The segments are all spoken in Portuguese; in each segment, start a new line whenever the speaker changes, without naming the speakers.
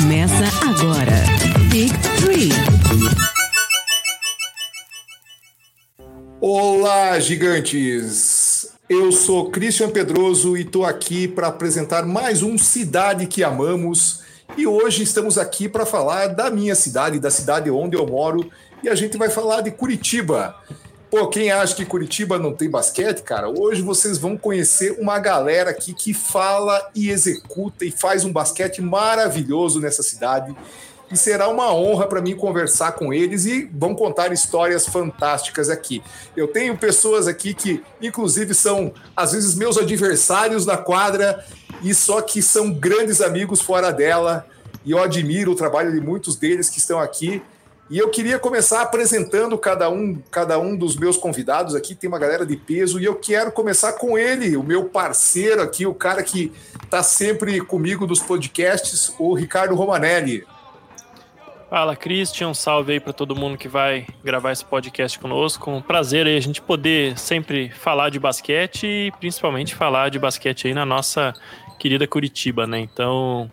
Começa agora. Big Three.
Olá, gigantes! Eu sou Christian Pedroso e estou aqui para apresentar mais um Cidade que Amamos. E hoje estamos aqui para falar da minha cidade, da cidade onde eu moro, e a gente vai falar de Curitiba. Pô, quem acha que Curitiba não tem basquete, cara, hoje vocês vão conhecer uma galera aqui que fala e executa e faz um basquete maravilhoso nessa cidade. E será uma honra para mim conversar com eles e vão contar histórias fantásticas aqui. Eu tenho pessoas aqui que, inclusive, são às vezes meus adversários na quadra e só que são grandes amigos fora dela. E eu admiro o trabalho de muitos deles que estão aqui. E eu queria começar apresentando cada um, cada um dos meus convidados aqui. Tem uma galera de peso e eu quero começar com ele, o meu parceiro aqui, o cara que está sempre comigo nos podcasts, o Ricardo Romanelli.
Fala, Christian. Um salve aí para todo mundo que vai gravar esse podcast conosco. Um prazer aí a gente poder sempre falar de basquete e principalmente falar de basquete aí na nossa querida Curitiba, né? Então,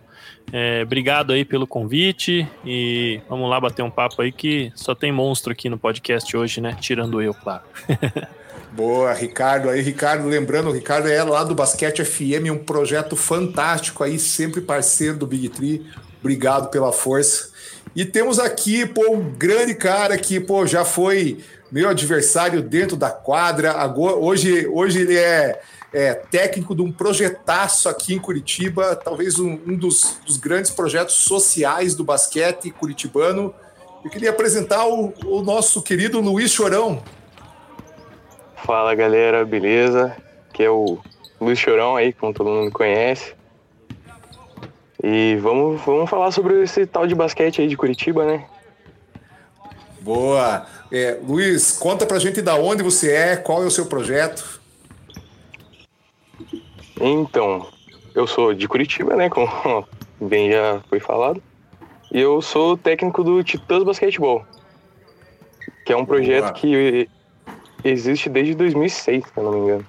é, obrigado aí pelo convite e vamos lá bater um papo aí que só tem monstro aqui no podcast hoje, né? Tirando eu, claro.
Boa, Ricardo. Aí, Ricardo, lembrando, o Ricardo é lá do Basquete FM, um projeto fantástico aí, sempre parceiro do Big Tree. Obrigado pela força. E temos aqui, pô, um grande cara que, pô, já foi meu adversário dentro da quadra. Agora, hoje, hoje ele é é, técnico de um projetaço aqui em Curitiba, talvez um, um dos, dos, grandes projetos sociais do basquete curitibano. Eu queria apresentar o, o nosso querido Luiz Chorão.
Fala galera, beleza? Que é o Luiz Chorão aí, como todo mundo conhece. E vamos, vamos falar sobre esse tal de basquete aí de Curitiba, né?
Boa! É, Luiz, conta pra gente da onde você é, qual é o seu projeto.
Então, eu sou de Curitiba, né? Como bem já foi falado. E eu sou técnico do Titãs Basquetebol, que é um projeto Boa. que existe desde 2006, se eu não me engano.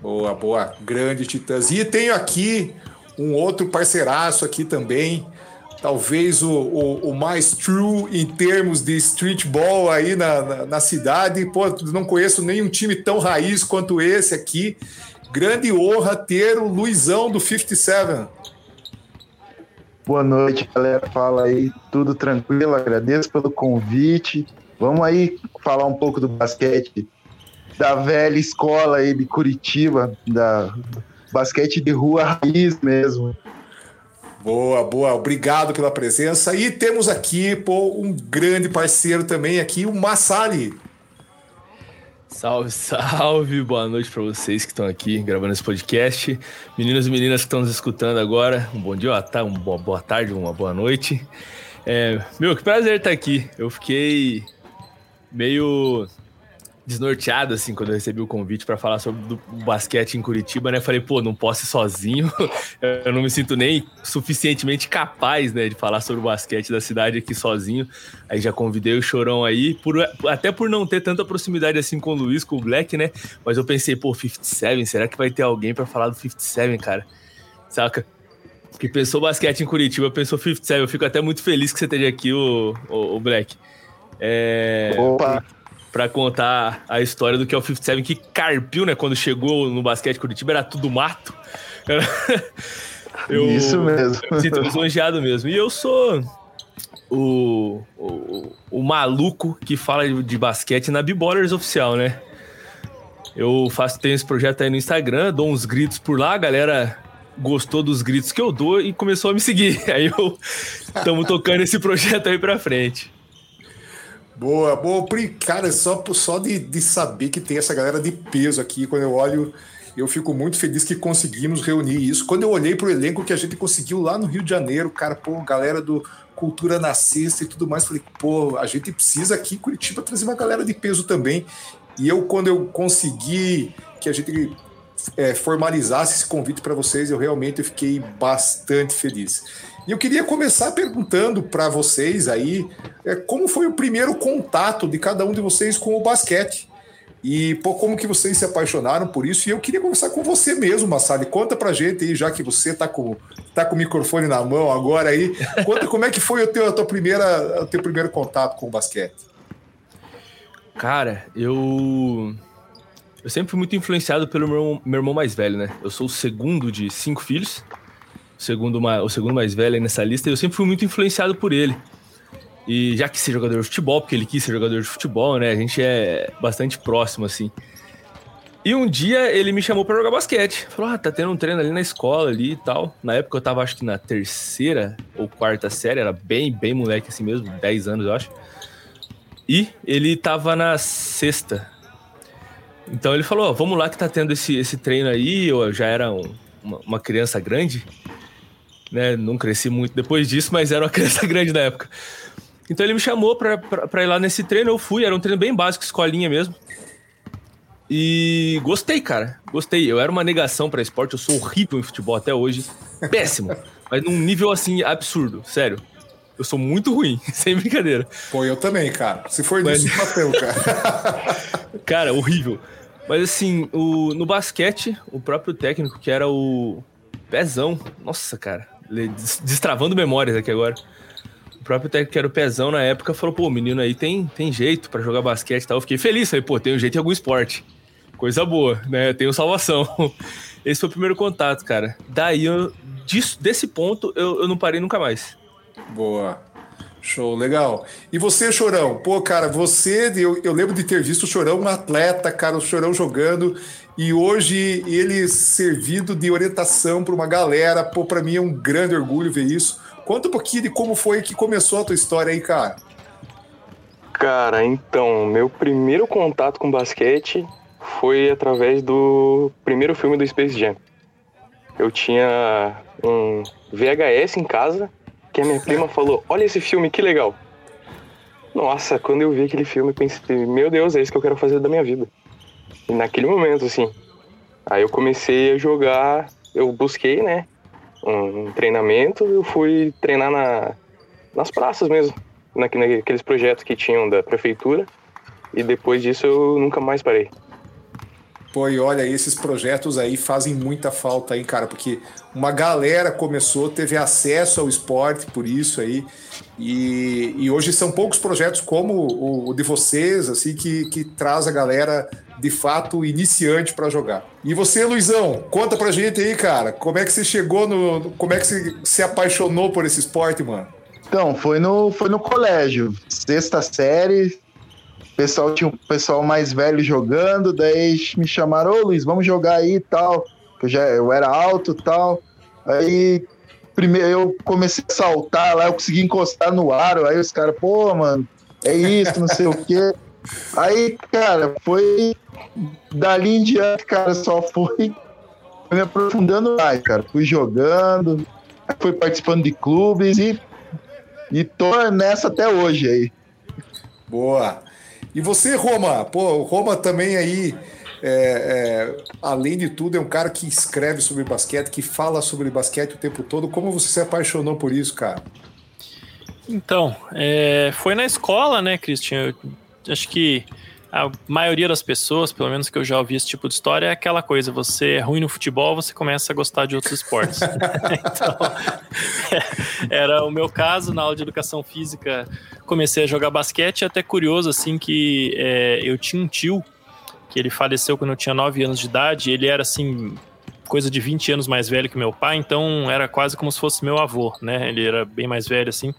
Boa, boa. Grande Titãs. E tenho aqui um outro parceiraço aqui também, talvez o, o, o, mais true em termos de streetball aí na, na, na, cidade. Pô, não conheço nenhum time tão raiz quanto esse aqui. Grande honra ter o Luizão do 57.
Boa noite, galera. Fala aí, tudo tranquilo? Agradeço pelo convite. Vamos aí falar um pouco do basquete da velha escola aí de Curitiba, da basquete de rua raiz mesmo.
Boa, boa. Obrigado pela presença. E temos aqui pô, um grande parceiro também aqui, o Massali.
Salve, salve, boa noite para vocês que estão aqui gravando esse podcast. Meninos e meninas que estão nos escutando agora, um bom dia, tá, uma boa, boa tarde, uma boa noite. É, meu, que prazer estar aqui. Eu fiquei meio desnorteado, assim, quando eu recebi o convite para falar sobre o basquete em Curitiba, né? Falei, pô, não posso ir sozinho, eu não me sinto nem suficientemente capaz, né, de falar sobre o basquete da cidade aqui sozinho. Aí já convidei o Chorão aí, por, até por não ter tanta proximidade assim com o Luiz, com o Black, né? Mas eu pensei, pô, 57, será que vai ter alguém para falar do 57, cara? Saca? Que pensou basquete em Curitiba, pensou 57. Eu fico até muito feliz que você esteja aqui, o, o, o Black. É...
Opa!
Para contar a história do que é o 57 que carpiu, né? Quando chegou no basquete Curitiba, era tudo mato.
Eu, Isso mesmo.
Eu me sinto lisonjeado mesmo. E eu sou o, o, o maluco que fala de, basquete na B-Ballers oficial, né? Eu faço, tenho esse projeto aí no Instagram, dou uns gritos por lá, a galera gostou dos gritos que eu dou e começou a me seguir. Aí eu estamos tocando esse projeto aí pra frente.
Boa, boa. Cara, só, só de, de saber que tem essa galera de peso aqui, quando eu olho, eu fico muito feliz que conseguimos reunir isso. Quando eu olhei para o elenco que a gente conseguiu lá no Rio de Janeiro, cara, pô, galera do Cultura Nascista e tudo mais, falei, pô, a gente precisa aqui em Curitiba trazer uma galera de peso também. E eu, quando eu consegui que a gente é, formalizasse esse convite para vocês, eu realmente fiquei bastante feliz. E eu queria começar perguntando para vocês aí é, como foi o primeiro contato de cada um de vocês com o basquete. E pô, como que vocês se apaixonaram por isso? E eu queria conversar com você mesmo, Massali. Conta pra gente aí, já que você tá com, tá com o microfone na mão agora aí. Conta como é que foi o teu, a tua primeira, o teu primeiro contato com o basquete.
Cara, eu. Eu sempre fui muito influenciado pelo meu, meu irmão mais velho, né? Eu sou o segundo de cinco filhos, o segundo, o segundo mais velho nessa lista, e eu sempre fui muito influenciado por ele. E já que ser jogador de futebol, porque ele quis ser jogador de futebol, né? A gente é bastante próximo, assim. E um dia ele me chamou para jogar basquete. Falou: Ah, tá tendo um treino ali na escola ali e tal. Na época eu tava, acho que na terceira ou quarta série, era bem, bem moleque assim mesmo, 10 anos, eu acho. E ele tava na sexta. Então ele falou: Vamos lá que tá tendo esse, esse treino aí. Eu já era um, uma, uma criança grande, né? Não cresci muito depois disso, mas era uma criança grande na época. Então ele me chamou pra, ir lá nesse treino, eu fui, era um treino bem básico, escolinha mesmo. E gostei, cara. Gostei. Eu era uma negação para esporte, eu sou horrível em futebol até hoje. Péssimo. mas num nível assim absurdo, sério. Eu sou muito ruim, sem brincadeira.
Pô, eu também, cara. Se for mas... papel, cara.
cara, horrível. Mas assim, o, no basquete, o próprio técnico, que era o Pezão, nossa, cara, destravando memórias aqui agora. O próprio técnico que era o Pezão na época falou, pô, o menino aí tem, tem jeito para jogar basquete e tal. Eu fiquei feliz, falei, pô, tem um jeito em algum esporte. Coisa boa, né? Tenho salvação. Esse foi o primeiro contato, cara. Daí, eu, disso, desse ponto, eu, eu não parei nunca mais.
Boa. Show, legal. E você, Chorão? Pô, cara, você, eu, eu lembro de ter visto o Chorão um atleta, cara, o Chorão jogando, e hoje ele servindo de orientação para uma galera. Pô, para mim é um grande orgulho ver isso. Conta um pouquinho de como foi que começou a tua história aí, cara.
Cara, então, meu primeiro contato com basquete foi através do primeiro filme do Space Jam. Eu tinha um VHS em casa que a minha prima falou: Olha esse filme, que legal. Nossa, quando eu vi aquele filme, pensei: Meu Deus, é isso que eu quero fazer da minha vida. E naquele momento, assim. Aí eu comecei a jogar, eu busquei, né? um treinamento, eu fui treinar na, nas praças mesmo, naqueles projetos que tinham da prefeitura. E depois disso eu nunca mais parei.
Pô, e olha, esses projetos aí fazem muita falta aí, cara, porque uma galera começou, teve acesso ao esporte por isso aí, e, e hoje são poucos projetos como o, o de vocês, assim, que, que traz a galera de fato iniciante para jogar. E você, Luizão, conta pra gente aí, cara, como é que você chegou no. Como é que você se apaixonou por esse esporte, mano?
Então, foi no, foi no colégio, sexta série, pessoal tinha um pessoal mais velho jogando, daí me chamaram, ô Luiz, vamos jogar aí e tal. Eu já eu era alto e tal. Aí primeiro eu comecei a saltar lá, eu consegui encostar no aro, aí os caras, pô, mano, é isso, não sei o quê. Aí, cara, foi dali em diante, cara, só foi me aprofundando mais, cara. Fui jogando, fui participando de clubes e, e tô nessa até hoje aí.
Boa. E você, Roma? Pô, Roma também aí, é, é, além de tudo, é um cara que escreve sobre basquete, que fala sobre basquete o tempo todo. Como você se apaixonou por isso, cara?
Então, é, foi na escola, né, Cristian? Acho que a maioria das pessoas, pelo menos que eu já ouvi esse tipo de história, é aquela coisa: você é ruim no futebol, você começa a gostar de outros esportes. então, era o meu caso na aula de educação física. Comecei a jogar basquete, até curioso assim que é, eu tinha um tio que ele faleceu quando eu tinha 9 anos de idade. Ele era assim coisa de 20 anos mais velho que meu pai, então era quase como se fosse meu avô, né? Ele era bem mais velho assim.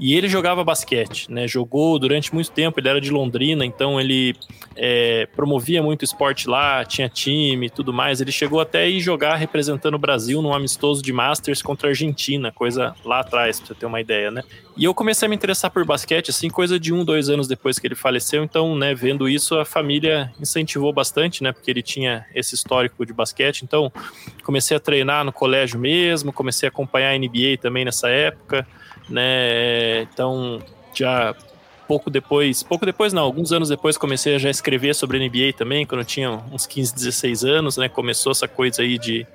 E ele jogava basquete, né? Jogou durante muito tempo, ele era de Londrina, então ele é, promovia muito esporte lá, tinha time e tudo mais. Ele chegou até a ir jogar representando o Brasil num amistoso de Masters contra a Argentina, coisa lá atrás, pra você ter uma ideia, né? E eu comecei a me interessar por basquete, assim, coisa de um, dois anos depois que ele faleceu. Então, né, vendo isso, a família incentivou bastante, né? Porque ele tinha esse histórico de basquete. Então, comecei a treinar no colégio mesmo, comecei a acompanhar a NBA também nessa época né? Então, já pouco depois, pouco depois não, alguns anos depois comecei a já escrever sobre NBA também, quando eu tinha uns 15, 16 anos, né? Começou essa coisa aí de,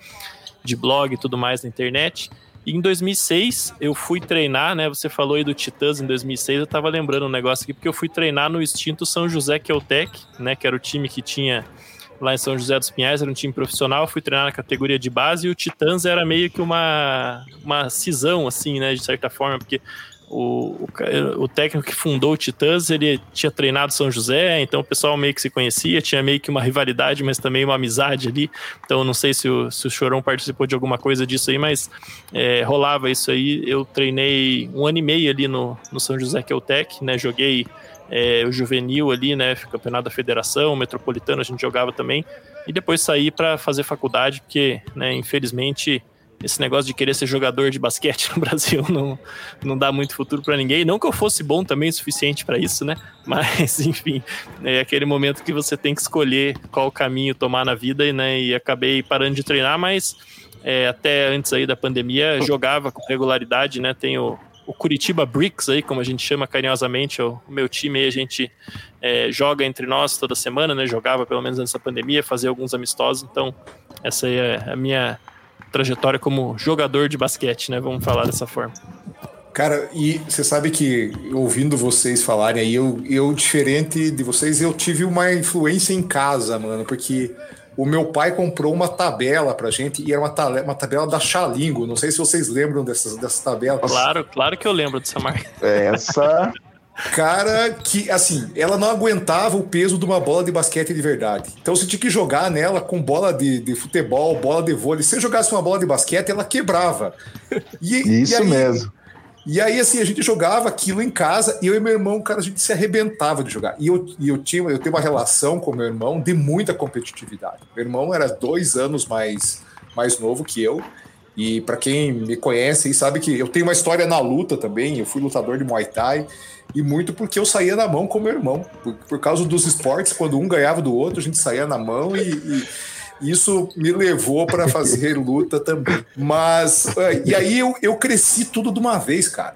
de blog e tudo mais na internet. E em 2006 eu fui treinar, né? Você falou aí do Titãs em 2006, eu tava lembrando um negócio aqui, porque eu fui treinar no extinto São José Queltec, né? Que era o time que tinha lá em São José dos Pinhais, era um time profissional, fui treinar na categoria de base e o Titãs era meio que uma, uma cisão, assim, né, de certa forma, porque o, o, o, técnico que fundou o Titãs, ele tinha treinado São José, então o pessoal meio que se conhecia, tinha meio que uma rivalidade, mas também uma amizade ali. Então não sei se o, se o Chorão participou de alguma coisa disso aí, mas é, rolava isso aí. Eu treinei um ano e meio ali no, no São José Queltec, né? Joguei é, o juvenil ali, né? Campeonato da Federação, o Metropolitano, a gente jogava também. E depois saí para fazer faculdade, porque, né, infelizmente esse negócio de querer ser jogador de basquete no Brasil não, não dá muito futuro para ninguém. Não que eu fosse bom também o suficiente para isso, né? Mas, enfim, é aquele momento que você tem que escolher qual caminho tomar na vida, né? E acabei parando de treinar, mas é, até antes aí da pandemia jogava com regularidade, né? Tenho o Curitiba Bricks aí, como a gente chama carinhosamente, o meu time aí, a gente é, joga entre nós toda semana, né? Jogava pelo menos antes da pandemia, fazia alguns amistosos, então essa aí é a minha trajetória como jogador de basquete, né? Vamos falar dessa forma.
Cara, e você sabe que ouvindo vocês falarem aí, eu, eu diferente de vocês, eu tive uma influência em casa, mano, porque o meu pai comprou uma tabela pra gente e era uma, tabela, uma tabela da Xalingo. Não sei se vocês lembram dessas, dessas tabelas.
Claro, claro que eu lembro dessa marca.
Essa
Cara, que assim, ela não aguentava o peso de uma bola de basquete de verdade. Então você tinha que jogar nela com bola de, de futebol, bola de vôlei. Se você jogasse uma bola de basquete, ela quebrava.
E, Isso e aí, mesmo.
E aí, assim, a gente jogava aquilo em casa e eu e meu irmão, cara, a gente se arrebentava de jogar. E eu, e eu, tinha, eu tenho uma relação com meu irmão de muita competitividade. Meu irmão era dois anos mais, mais novo que eu. E para quem me conhece sabe que eu tenho uma história na luta também. Eu fui lutador de Muay Thai e muito porque eu saía na mão com meu irmão. Por, por causa dos esportes, quando um ganhava do outro, a gente saía na mão e, e isso me levou para fazer luta também. Mas, é, e aí eu, eu cresci tudo de uma vez, cara.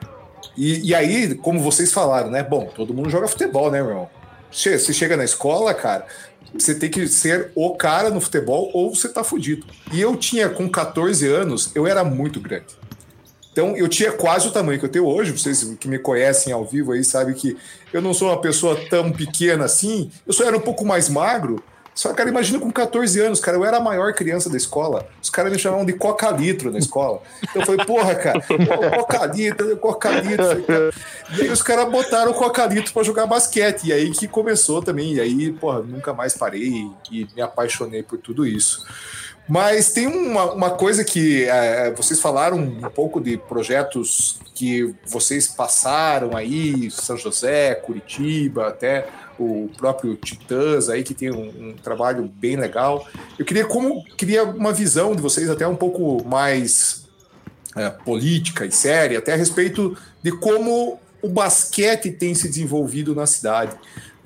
E, e aí, como vocês falaram, né? Bom, todo mundo joga futebol, né, meu irmão? Você chega na escola, cara, você tem que ser o cara no futebol ou você tá fudido. E eu tinha, com 14 anos, eu era muito grande. Então eu tinha quase o tamanho que eu tenho hoje. Vocês que me conhecem ao vivo aí sabem que eu não sou uma pessoa tão pequena assim. Eu só era um pouco mais magro. Só, cara, imagina com 14 anos, cara, eu era a maior criança da escola. Os caras me chamavam de coca-litro na escola. Então eu falei, porra, cara, coca-litro, coca-litro. E aí os caras botaram o coca-litro pra jogar basquete. E aí que começou também. E aí, porra, nunca mais parei e me apaixonei por tudo isso. Mas tem uma, uma coisa que é, vocês falaram um pouco de projetos que vocês passaram aí, São José, Curitiba, até o próprio Titãs aí, que tem um, um, trabalho bem legal. Eu queria como queria uma visão de vocês até um pouco mais é, política e séria, até a respeito de como o basquete tem se desenvolvido na cidade.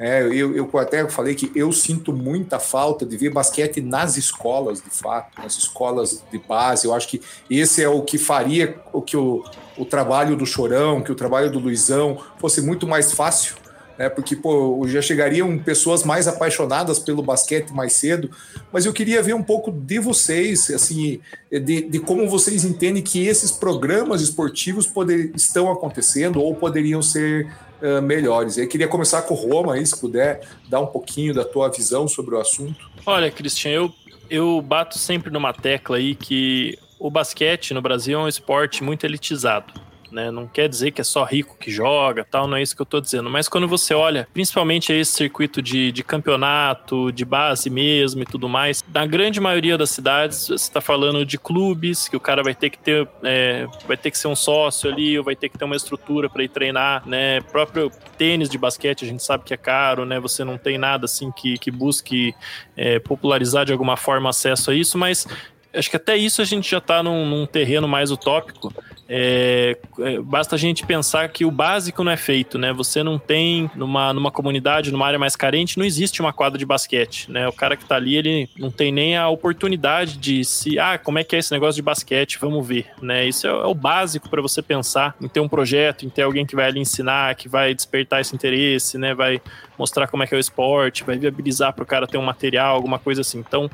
É, eu, eu até falei que eu sinto muita falta de ver basquete nas escolas, de fato, nas escolas de base. Eu acho que esse é o que faria o que o, o trabalho do Chorão, que o trabalho do Luizão fosse muito mais fácil né? Porque pô, já chegariam pessoas mais apaixonadas pelo basquete mais cedo, mas eu queria ver um pouco de vocês, assim, de, de como vocês entendem que esses programas esportivos poder, estão acontecendo ou poderiam ser uh, melhores. Eu queria começar com o Roma, aí, se puder dar um pouquinho da tua visão sobre o assunto.
Olha, Cristian, eu, eu bato sempre numa tecla aí que o basquete no Brasil é um esporte muito elitizado né? Não quer dizer que é só rico que joga, tal, não é isso que eu tô dizendo. Mas quando você olha, principalmente esse circuito de, de campeonato, de base mesmo e tudo mais, na grande maioria das cidades, você está falando de clubes que o cara vai ter que ter, é, vai ter que ser um sócio ali, ou vai ter que ter uma estrutura para ir treinar, né? Próprio tênis de basquete a gente sabe que é caro, né? Você não tem nada assim que, que busque é, popularizar de alguma forma acesso a isso, mas acho que até isso a gente já está num, num, terreno mais utópico. É, é, basta a gente pensar que o básico não é feito, né? Você não tem numa, numa comunidade, numa área mais carente, não existe uma quadra de basquete, né? O cara que está ali, ele não tem nem a oportunidade de se, ah, como é que é esse negócio de basquete? Vamos ver, né? Isso é, é o básico para você pensar em ter um projeto, em ter alguém que vai ali ensinar, que vai despertar esse interesse, né? Vai mostrar como é que é o esporte, vai viabilizar para o cara ter um material, alguma coisa assim. Então,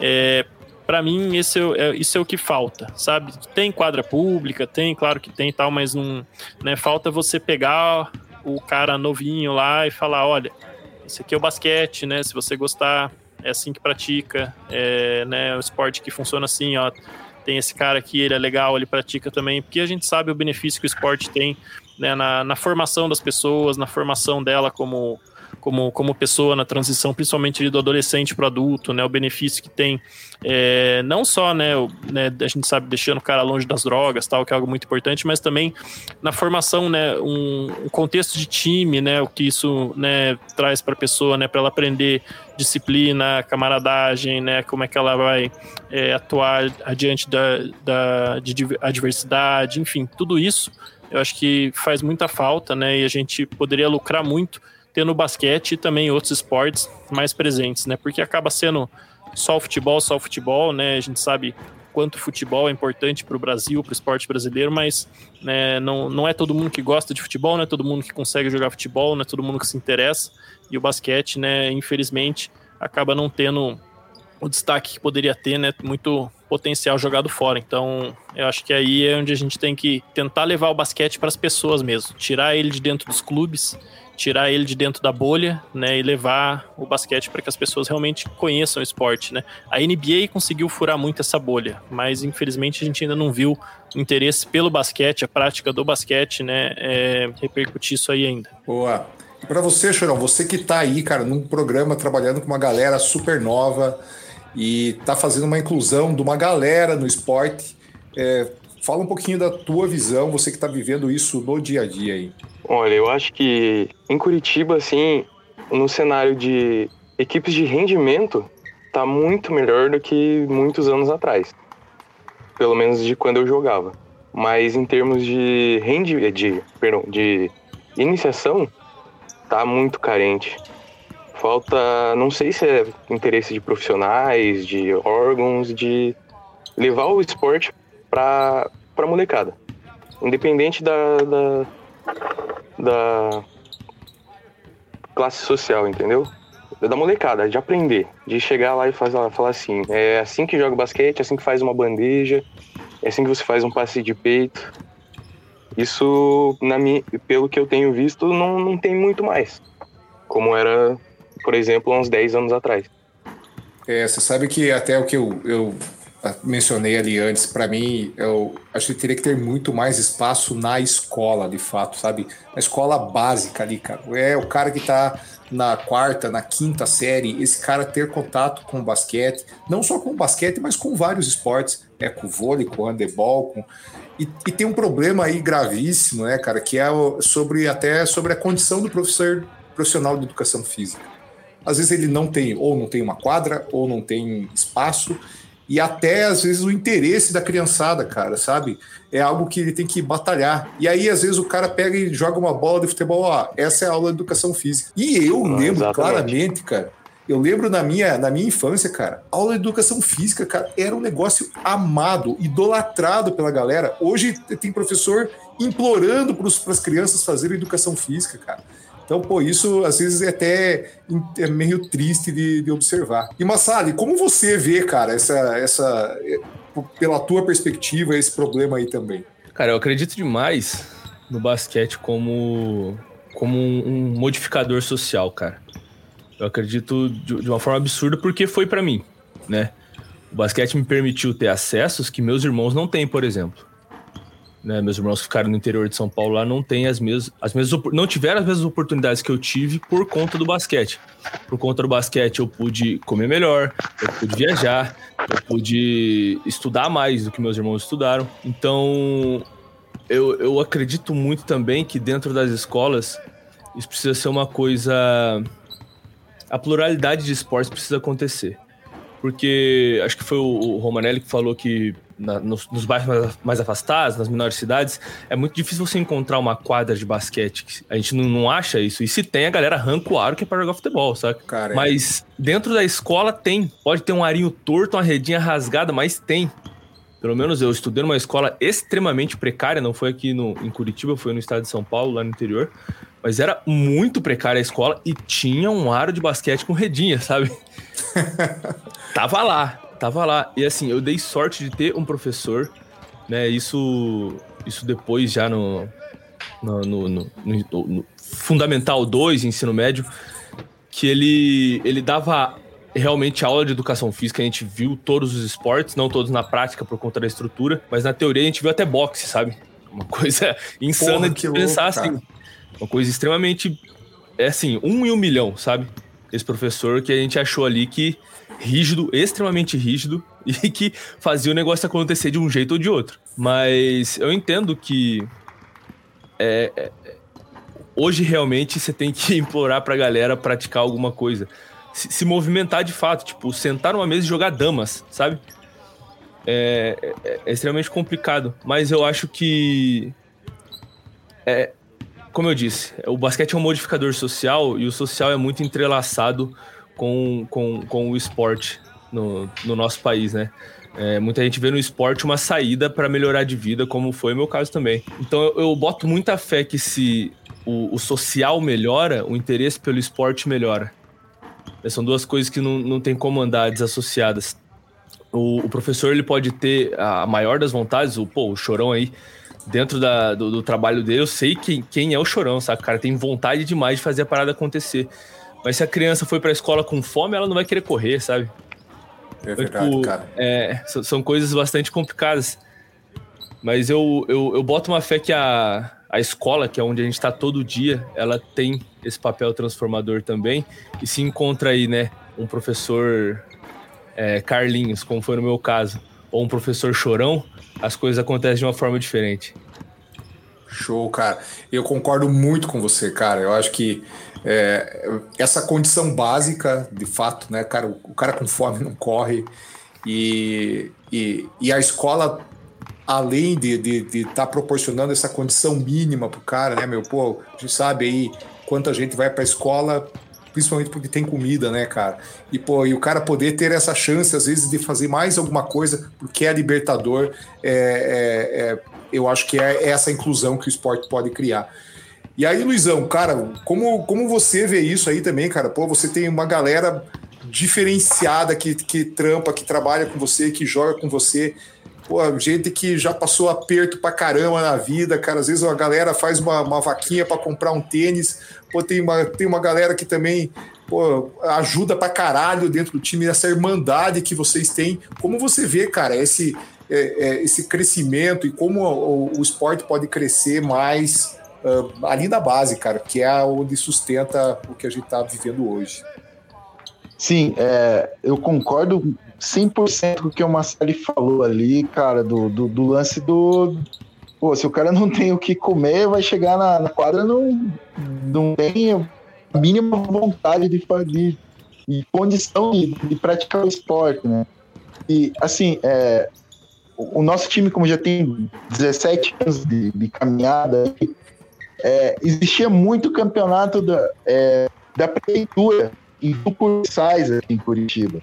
é, para mim esse é, é, isso é o que falta, sabe? Tem quadra pública, tem, claro que tem tal, mas não, né, falta você pegar o cara novinho lá e falar, olha, esse aqui é o basquete, né? Se você gostar, é assim que pratica, é, né, o esporte que funciona assim, ó. Tem esse cara aqui, ele é legal, ele pratica também, porque a gente sabe o benefício que o esporte tem né, na, na formação das pessoas, na formação dela como como, como pessoa na transição, principalmente do adolescente para adulto, né? O benefício que tem, é, não só, né, o, né, a gente sabe, deixando o cara longe das drogas, tal, que é algo muito importante, mas também na formação, né, um, um contexto de time, né, o que isso, né, traz para a pessoa, né, para ela aprender disciplina, camaradagem, né, como é que ela vai é, atuar adiante da, da de adversidade, enfim, tudo isso eu acho que faz muita falta, né, e a gente poderia lucrar muito tendo o basquete e também outros esportes mais presentes, né? Porque acaba sendo só o futebol, só o futebol, né? A gente sabe quanto o futebol é importante para o Brasil, para o esporte brasileiro, mas né, não, não é todo mundo que gosta de futebol, não é todo mundo que consegue jogar futebol, não é todo mundo que se interessa. E o basquete, né, infelizmente, acaba não tendo o destaque que poderia ter, né? Muito potencial jogado fora. Então, eu acho que aí é onde a gente tem que tentar levar o basquete para as pessoas mesmo, tirar ele de dentro dos clubes tirar ele de dentro da bolha, né, e levar o basquete para que as pessoas realmente conheçam o esporte, né? A NBA conseguiu furar muito essa bolha, mas infelizmente a gente ainda não viu interesse pelo basquete, a prática do basquete, né, é, repercutir isso aí ainda.
Boa. E para você, Chorão, você que está aí, cara, num programa trabalhando com uma galera super nova e está fazendo uma inclusão de uma galera no esporte, é, fala um pouquinho da tua visão, você que está vivendo isso no dia a dia aí.
Olha, eu acho que em Curitiba, assim, no cenário de equipes de rendimento, tá muito melhor do que muitos anos atrás. Pelo menos de quando eu jogava. Mas em termos de rendi de, perdão, de iniciação, tá muito carente. Falta, não sei se é interesse de profissionais, de órgãos, de levar o esporte para molecada. Independente da, da da classe social, entendeu? Da molecada, de aprender, de chegar lá e fazer, falar assim, é assim que joga basquete, é assim que faz uma bandeja, é assim que você faz um passe de peito. Isso, na minha, pelo que eu tenho visto, não, não tem muito mais. Como era, por exemplo, uns 10 anos atrás.
É, você sabe que até o que eu, eu mencionei ali antes, para mim, eu acho que teria que ter muito mais espaço na escola, de fato, sabe? Na escola básica ali, cara. É o cara que tá na quarta, na quinta série, esse cara ter contato com o basquete, não só com o basquete, mas com vários esportes, né? Com o vôlei, com o handebol, com... E, e, tem um problema aí gravíssimo, né, cara, que é sobre até sobre a condição do professor profissional de educação física. Às vezes ele não tem, ou não tem uma quadra, ou não tem espaço, e até às vezes o interesse da criançada, cara, sabe? É algo que ele tem que batalhar. E aí, às vezes, o cara pega e joga uma bola de futebol, ó, essa é a aula de educação física. E eu ah, lembro exatamente. claramente, cara. Eu lembro na minha, na minha infância, cara, aula de educação física, cara, era um negócio amado, idolatrado pela galera. Hoje tem professor implorando para as crianças fazerem educação física, cara. Então, pô, isso às vezes é até é meio triste de, de observar. E Massali, como você vê, cara, essa, essa, pela tua perspectiva, esse problema aí também?
Cara, eu acredito demais no basquete como, como um, modificador social, cara. Eu acredito de, de uma forma absurda porque foi para mim, né? O basquete me permitiu ter acessos que meus irmãos não têm, por exemplo né, meus irmãos que ficaram no interior de São Paulo lá não têm as mesmas, as mesmas não tiveram as mesmas oportunidades que eu tive por conta do basquete. Por conta do basquete eu pude comer melhor, eu pude viajar, eu pude estudar mais do que meus irmãos estudaram. Então eu, eu acredito muito também que dentro das escolas isso precisa ser uma coisa a pluralidade de esportes precisa acontecer. Porque acho que foi o Romanelli que falou que na, nos, nos, bairros mais afastados, nas menores cidades, é muito difícil você encontrar uma quadra de basquete. A gente não, não acha isso. E se tem, a galera arranca o aro que é pra jogar futebol, sabe? Cara, mas é. dentro da escola tem. Pode ter um arinho torto, uma redinha rasgada, mas tem. Pelo menos eu estudei numa escola extremamente precária, não foi aqui no, em Curitiba, foi no estado de São Paulo, lá no interior. Mas era muito precária a escola e tinha um aro de basquete com redinha, sabe? Tava lá tava lá. E assim, eu dei sorte de ter um professor, né? Isso, isso depois já no, no, no, no, no Fundamental 2, ensino médio, que ele, ele dava realmente aula de educação física, a gente viu todos os esportes, não todos na prática por conta da estrutura, mas na teoria a gente viu até boxe, sabe? Uma coisa insana Porra, de pensar louco, assim. Uma coisa extremamente. É assim, um em um milhão, sabe? Esse professor que a gente achou ali que rígido, extremamente rígido, e que fazia o negócio acontecer de um jeito ou de outro. Mas eu entendo que. É, é, hoje realmente você tem que implorar pra galera praticar alguma coisa. Se, se, movimentar de fato, tipo, sentar numa mesa e jogar damas, sabe? É, é, é extremamente complicado. Mas eu acho que. É, como eu disse, o basquete é um modificador social e o social é muito entrelaçado com, com, com o esporte no, no nosso país, né? É, muita gente vê no esporte uma saída para melhorar de vida, como foi o meu caso também. Então eu, eu boto muita fé que se o, o, social melhora, o interesse pelo esporte melhora. São duas coisas que não, não tem como andar desassociadas. O, o professor ele pode ter a maior das vontades, o, pô, o chorão aí, dentro da, do, do, trabalho dele, eu sei quem, quem é o chorão, sabe? O cara tem vontade demais de fazer a parada acontecer. Mas se a criança foi pra escola com fome, ela não vai querer correr, sabe?
É então, verdade, tipo, cara.
É, são coisas bastante complicadas. Mas eu, eu, eu boto uma fé que a, a escola, que é onde a gente está todo dia, ela tem esse papel transformador também. E se encontra aí, né, um professor é, Carlinhos, como foi no meu caso, ou um professor chorão, as coisas acontecem de uma forma diferente.
Show, cara. Eu concordo muito com você, cara. Eu acho que é, essa condição básica, de fato, né, cara, o, o cara com fome não corre e, e, e a escola, além de estar de, de tá proporcionando essa condição mínima pro cara, né, meu, pô, a gente sabe aí quanta gente vai pra escola principalmente porque tem comida, né, cara? E, pô, e o cara poder ter essa chance, às vezes, de fazer mais alguma coisa, porque é libertador, é, é, é, eu acho que é essa inclusão que o esporte pode criar. E aí, Luizão, cara, como, como você vê isso aí também, cara? Pô, você tem uma galera diferenciada que, que trampa, que trabalha com você, que joga com você. Pô, gente que já passou aperto pra caramba na vida, cara. Às vezes a galera faz uma, uma vaquinha para comprar um tênis. Pô, tem uma, tem uma galera que também pô, ajuda pra caralho dentro do time, essa irmandade que vocês têm. Como você vê, cara, esse, é, é, esse crescimento e como o, o esporte pode crescer mais uh, ali na base, cara, que é onde sustenta o que a gente está vivendo hoje.
Sim, é, eu concordo 100% com o que o Marcelo falou ali, cara, do, do, do, lance do. Pô, se o cara não tem o que comer, vai chegar na, na quadra, não, não tem a mínima vontade de, de, de condição de, de, praticar o esporte, né? E, assim, é, o, nosso time, como já tem 17 anos de, de caminhada, é, existia muito campeonato da, é, da prefeitura em sucursais aqui em Curitiba.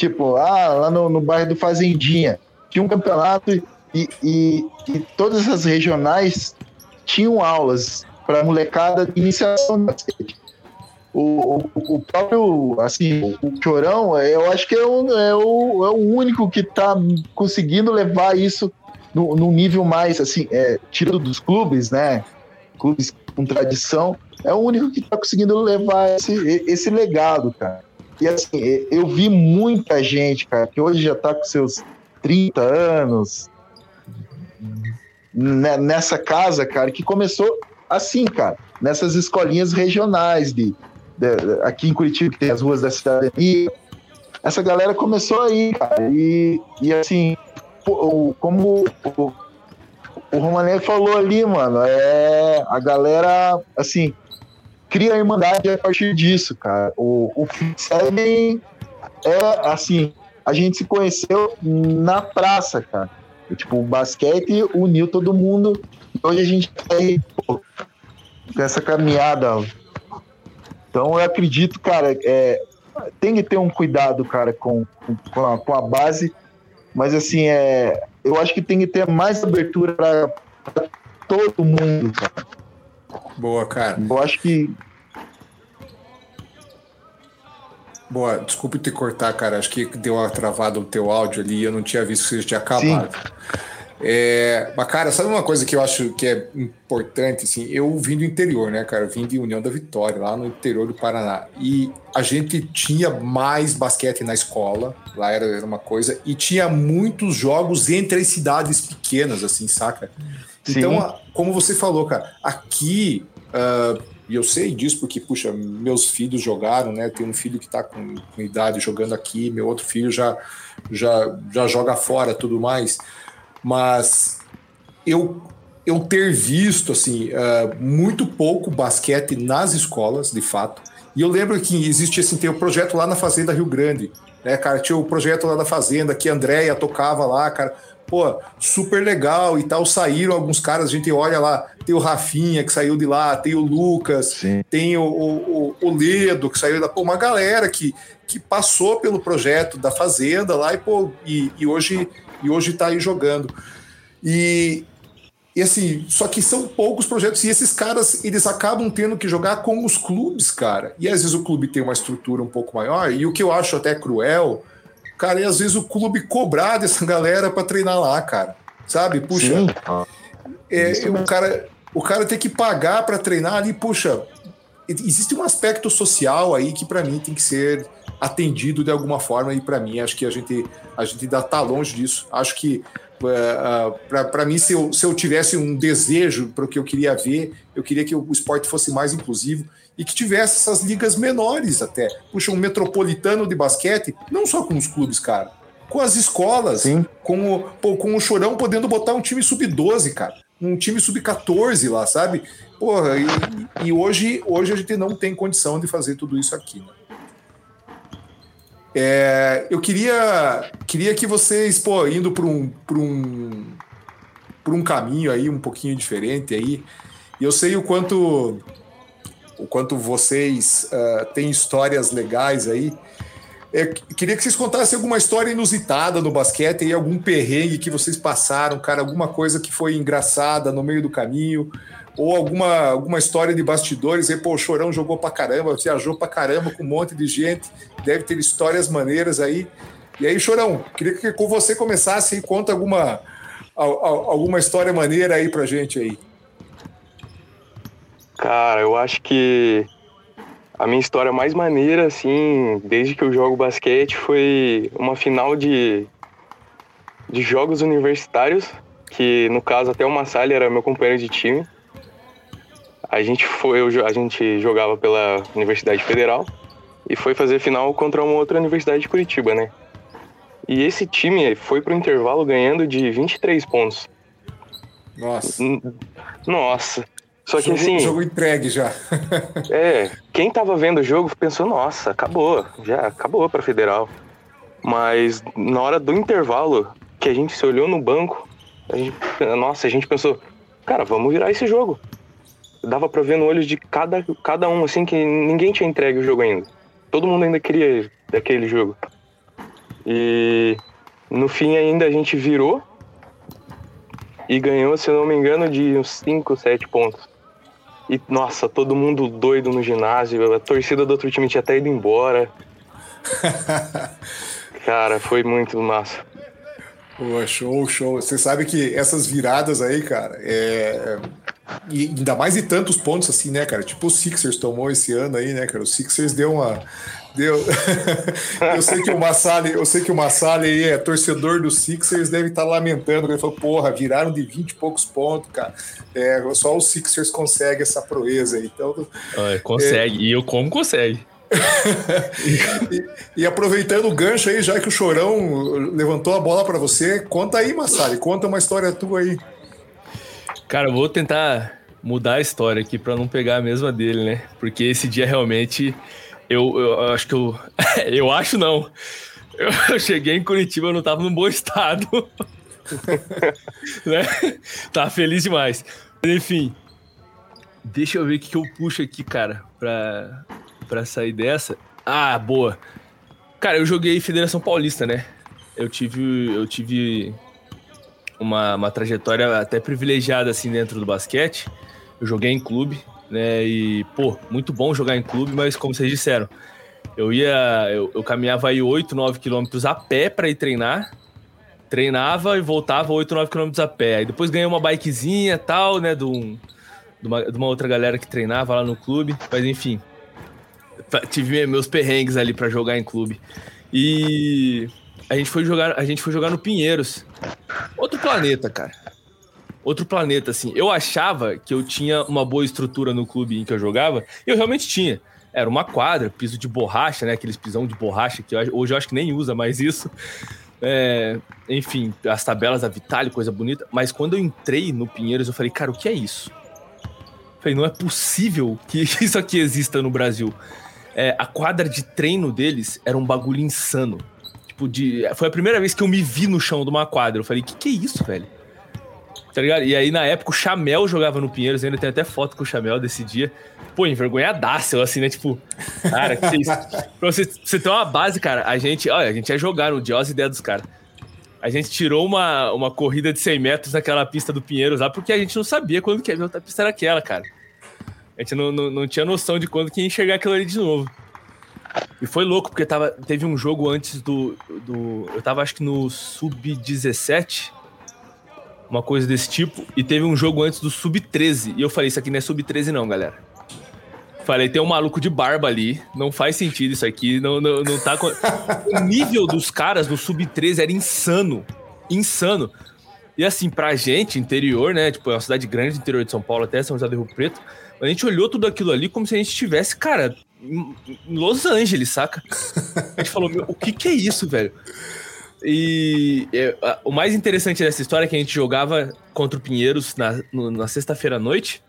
Tipo, ah, lá no, no bairro do Fazendinha, tinha um campeonato e, e, e todas as regionais tinham aulas para molecada de iniciação no basquete. O, o, o, próprio, assim, o Chorão, eu acho que é o, é o, é o único que está conseguindo levar isso no, nível mais, assim, é, tirando dos clubes, né? clubes com tradição, é o único que está conseguindo levar esse, esse legado, cara. E assim, eu vi muita gente, cara, que hoje já está com seus 30 anos né, nessa casa, cara, que começou assim, cara, nessas escolinhas regionais de, de aqui em Curitiba, que tem as ruas da cidadania. Essa galera começou aí, cara, e, e assim, como o Romané falou ali, mano, é a galera, assim, cria a irmandade a partir disso, cara. O, o Seven é, assim, a gente se conheceu na praça, cara. Tipo, o basquete uniu todo mundo. Hoje a gente tá aí, pô, nessa caminhada. Então eu acredito, cara, é, tem que ter um cuidado, cara, com, com, a, com a base. Mas assim, é, eu acho que tem que ter mais abertura para todo mundo, cara.
Boa, cara.
Eu acho que.
Boa, desculpe te cortar, cara. Acho que deu uma travada o teu áudio ali. Eu não tinha visto que você tinha acabado. Sim. É, mas, cara, sabe uma coisa que eu acho que é importante? Assim, eu vim do interior, né, cara? Eu vim de União da Vitória, lá no interior do Paraná. E a gente tinha mais basquete na escola, lá era, era uma coisa, e tinha muitos jogos entre as cidades pequenas, assim, saca? Sim. Então, como você falou, cara, aqui. Uh, e eu sei disso porque, puxa, meus filhos jogaram, né? Tem um filho que tá com, com idade jogando aqui, meu outro filho já, já, já joga fora tudo mais mas eu eu ter visto assim uh, muito pouco basquete nas escolas, de fato. E eu lembro que existia assim, tem um projeto lá na Fazenda Rio Grande, né, cara? Tinha o um projeto lá na Fazenda que a Andréia tocava lá, cara. Pô, super legal e tal. Saíram alguns caras, a gente olha lá, tem o Rafinha que saiu de lá, tem o Lucas, Sim. tem o, o, o, Ledo que saiu da. Pô, uma galera que, que passou pelo projeto da Fazenda lá e, pô, e, e hoje e hoje está aí jogando. E, e assim, só que são poucos projetos, e esses caras, eles acabam tendo que jogar com os clubes, cara. E às vezes o clube tem uma estrutura um pouco maior, e o que eu acho até cruel, cara, é às vezes o clube cobrar dessa galera para treinar lá, cara. Sabe? Puxa. É, o, cara, o cara tem que pagar para treinar ali, puxa. Existe um aspecto social aí que para mim tem que ser atendido de alguma forma e para mim acho que a gente a gente ainda está longe disso. Acho que para mim se eu, se eu tivesse um desejo para o que eu queria ver, eu queria que o esporte fosse mais inclusivo e que tivesse essas ligas menores até. Puxa, um metropolitano de basquete, não só com os clubes, cara, com as escolas, Sim. com o, pô, com o Chorão podendo botar um time sub-12, cara, um time sub-14 lá, sabe? Porra, e, e, hoje, hoje a gente não tem condição de fazer tudo isso aqui, né? É, eu queria, queria que vocês, pô, indo para um, um, um caminho aí um pouquinho diferente aí, e eu sei o quanto o quanto vocês uh, têm histórias legais aí. É, queria que vocês contassem alguma história inusitada no basquete e algum perrengue que vocês passaram, cara, alguma coisa que foi engraçada no meio do caminho, ou alguma, alguma história de bastidores, aí, pô, o Chorão jogou pra caramba, viajou pra caramba com um monte de gente, deve ter histórias maneiras aí. E aí, Chorão, queria que com você começasse e conta alguma, alguma história maneira aí pra gente aí.
Cara, eu acho que a minha história mais maneira, assim, desde que eu jogo basquete, foi uma final de, de jogos universitários, que no caso até o Massali era meu companheiro de time. A gente foi, a gente jogava pela Universidade Federal e foi fazer final contra uma outra universidade de Curitiba, né? E esse time foi pro intervalo ganhando de 23 pontos.
Nossa.
Nossa. Só que
jogo,
assim.
Jogo entregue já.
é, quem tava vendo o jogo pensou, nossa, acabou, já acabou pra Federal. Mas na hora do intervalo, que a gente se olhou no banco, a gente, nossa, a gente pensou, cara, vamos virar esse jogo dava pra ver no olho de cada, cada um, assim, que ninguém tinha entregue o jogo ainda. Todo mundo ainda queria aquele jogo. E no fim ainda a gente virou e ganhou, se não me engano, de uns 5, 7 pontos. E nossa, todo mundo doido no ginásio, a torcida do outro time tinha até ido embora. Cara, foi muito massa.
Pô, show, show. Você sabe que essas viradas aí, cara, é, e ainda mais de tantos pontos assim, né, cara? Tipo o Sixers tomou esse ano aí, né, cara? O Sixers deu uma. Deu... eu sei que o Massali, eu sei que o Massali aí é torcedor do Sixers, deve estar tá lamentando. Ele falou, porra, viraram de 20 e poucos pontos, cara. É, só o Sixers consegue essa proeza aí. Então,
é, consegue, é... e eu como consegue.
e, e, aproveitando o gancho aí, já que o Chorão levantou a bola para você, conta aí, Massali, conta uma história tua aí.
Cara, eu vou tentar mudar a história aqui para não pegar a mesma dele, né? Porque esse dia realmente eu, eu acho que eu. eu acho não. Eu cheguei em Curitiba, eu não tava num bom estado. né? Tava feliz demais. Enfim. Deixa eu ver o que eu puxo aqui, cara, pra, pra sair dessa. Ah, boa. Cara, eu joguei Federação Paulista, né? Eu tive. Eu tive uma, uma trajetória até privilegiada assim dentro do basquete. Eu joguei em clube, né? E, pô, muito bom jogar em clube, mas como vocês disseram, Eu ia. Eu, eu caminhava aí 8, 9 quilômetros a pé para ir treinar. Treinava e voltava 8, 9 quilômetros a pé. Aí depois ganhei uma bikezinha tal, né? De, um, de, uma, de uma outra galera que treinava lá no clube. Mas enfim. Tive meus perrengues ali para jogar em clube. E a gente foi jogar, a gente foi jogar no Pinheiros. Outro planeta, cara. Outro planeta, assim. Eu achava que eu tinha uma boa estrutura no clube em que eu jogava, e eu realmente tinha. Era uma quadra, piso de borracha, né? Aqueles pisão de borracha que hoje eu acho que nem usa mais isso. É, enfim, as tabelas da Vitale, coisa bonita. Mas quando eu entrei no Pinheiros, eu falei, cara, o que é isso? Eu falei, não é possível que isso aqui exista no Brasil. É, a quadra de treino deles era um bagulho insano. Tipo, de. Foi a primeira vez que eu me vi no chão de uma quadra. Eu falei, que que é isso, velho? Tá ligado? E aí, na época, o Chamel jogava no Pinheiros, ainda tem até foto com o Chamel desse dia. Pô, envergonhadaço, eu assim, né? Tipo, cara, que isso? pra você, você ter uma base, cara, a gente, olha, a gente ia jogar no Dios ideia dos caras. A gente tirou uma, uma corrida de 100 metros naquela pista do Pinheiros lá, porque a gente não sabia quando que a pista era aquela, cara. A gente não, não, não tinha noção de quando que ia enxergar aquilo ali de novo. E foi louco, porque tava, teve um jogo antes do, do. Eu tava, acho que no Sub-17 uma coisa desse tipo. E teve um jogo antes do Sub-13. E eu falei, isso aqui não é Sub-13 não, galera. Falei, tem um maluco de barba ali, não faz sentido isso aqui, não, não, não tá... o nível dos caras no Sub-13 era insano, insano. E assim, pra gente, interior, né, tipo, é uma cidade grande, interior de São Paulo, até São José do Rio Preto, a gente olhou tudo aquilo ali como se a gente estivesse, cara, em Los Angeles, saca? A gente falou, meu, o que que é isso, velho? E é, o mais interessante dessa história é que a gente jogava contra o Pinheiros na, na sexta-feira à noite.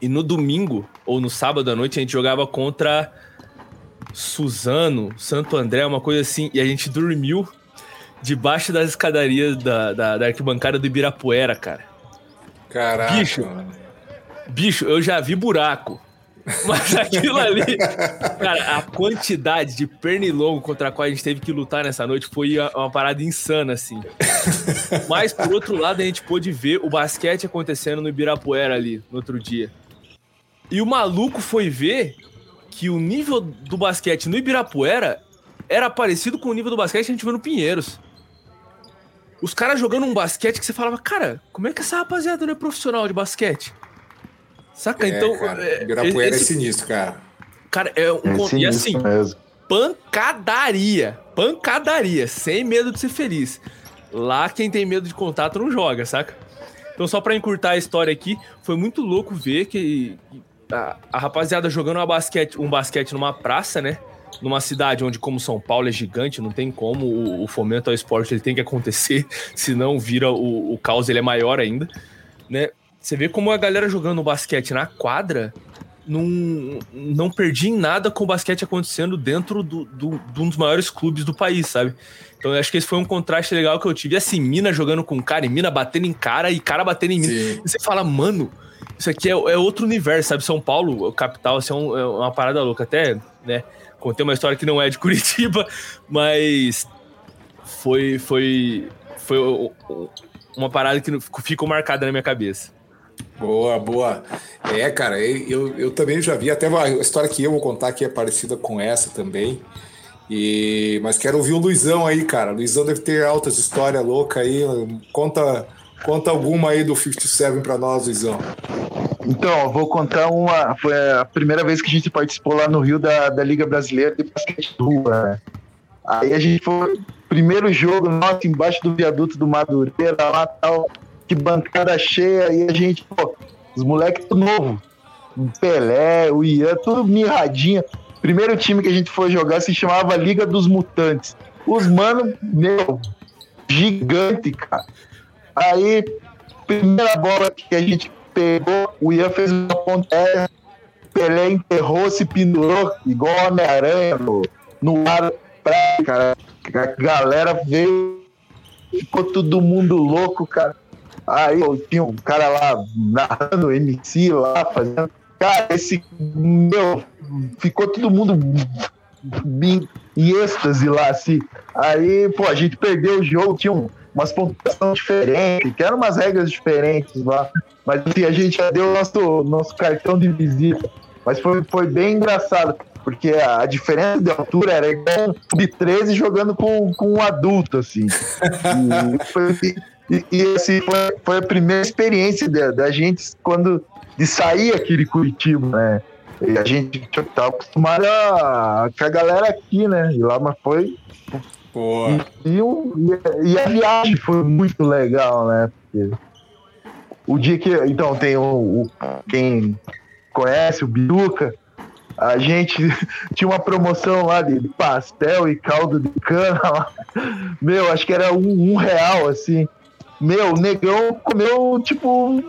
E no domingo, ou no sábado à noite, a gente jogava contra Suzano, Santo André, uma coisa assim. E a gente dormiu debaixo das escadarias da, da, da arquibancada do Ibirapuera, cara.
Caraca.
Bicho, bicho, eu já vi buraco. Mas aquilo ali, cara, a quantidade de pernilongo contra a qual a gente teve que lutar nessa noite foi uma parada insana, assim. Mas, por outro lado, a gente pôde ver o basquete acontecendo no Ibirapuera ali, no outro dia. E o maluco foi ver que o nível do basquete no Ibirapuera era parecido com o nível do basquete que a gente viu no Pinheiros. Os caras jogando um basquete que você falava, cara, como é que essa rapaziada não é profissional de basquete? Saca?
É,
então.
Cara,
é,
Ibirapuera
esse,
é sinistro, cara.
Cara, é um.
É
e assim,
mesmo.
pancadaria. Pancadaria. Sem medo de ser feliz. Lá, quem tem medo de contato não joga, saca? Então, só pra encurtar a história aqui, foi muito louco ver que a, a rapaziada jogando uma basquete, um basquete numa praça, né? Numa cidade onde, como São Paulo é gigante, não tem como o, o fomento ao esporte ele tem que acontecer, senão vira o, o caos, ele é maior ainda, né? Você vê como a galera jogando basquete na quadra não, não perdi em nada com o basquete acontecendo dentro do, do, de um dos maiores clubes do país, sabe? Então eu acho que esse foi um contraste legal que eu tive. E assim, mina jogando com cara, e mina batendo em cara, e cara batendo em mina.
Sim.
E você fala, mano, isso aqui é, é outro universo, sabe? São Paulo, capital, assim, é, um- é uma parada louca. Até, né? Contei uma história que não é de Curitiba, mas foi, foi, foi uma parada que ficou marcada na minha cabeça.
Boa, boa. É, cara, eu, eu também já vi, até uma história que eu vou contar aqui é parecida com essa também. E, mas quero ouvir o Luizão aí, cara. O Luizão deve ter altas histórias loucas aí. Conta, conta alguma aí do 57 pra nós, Luizão.
Então, vou contar uma. Foi a primeira vez que a gente participou lá no Rio da, da Liga Brasileira de Basquete Rua. né? Aí a gente foi. Primeiro jogo nosso embaixo do viaduto do Madureira, lá tal, que bancada cheia, e a gente, pô, os moleques tudo novo. O Pelé, o Ian, tudo mirradinho. Primeiro time que a gente foi jogar se chamava Liga dos Mutantes. Os mano, meu, gigante, cara. Aí, primeira bola que a gente pegou, o Ian fez uma ponta aérea, Pelé enterrou, se pendurou, igual Homem-Aranha no, no ar, pra, cara. A galera veio, ficou todo mundo louco, cara. Aí tinha um cara lá narrando MC lá, fazendo. Cara, esse meu, ficou todo mundo em, em êxtase lá, assim. Aí, pô, a gente perdeu o jogo, tinha um- umas pontuações diferentes, que eram umas regras diferentes lá. Mas assim, a gente já deu o nosso, nosso cartão de visita. Mas foi, foi bem engraçado. porque a diferença de altura era igual um sub-13 jogando com, com um adulto, assim. E, foi, e, e, assim, foi, foi, a primeira experiência da, da, gente quando de sair aqui de Curitiba, né? E a gente tava acostumado a, com a galera aqui, né? E lá, mas foi. E, e, e, a viagem foi muito legal, né? Porque o dia que. Então, tem o, o quem conhece o Biruca, a gente tinha uma promoção lá de pastel e caldo de cana lá. Meu, acho que era um, um real, assim. Meu, o negão comeu, tipo,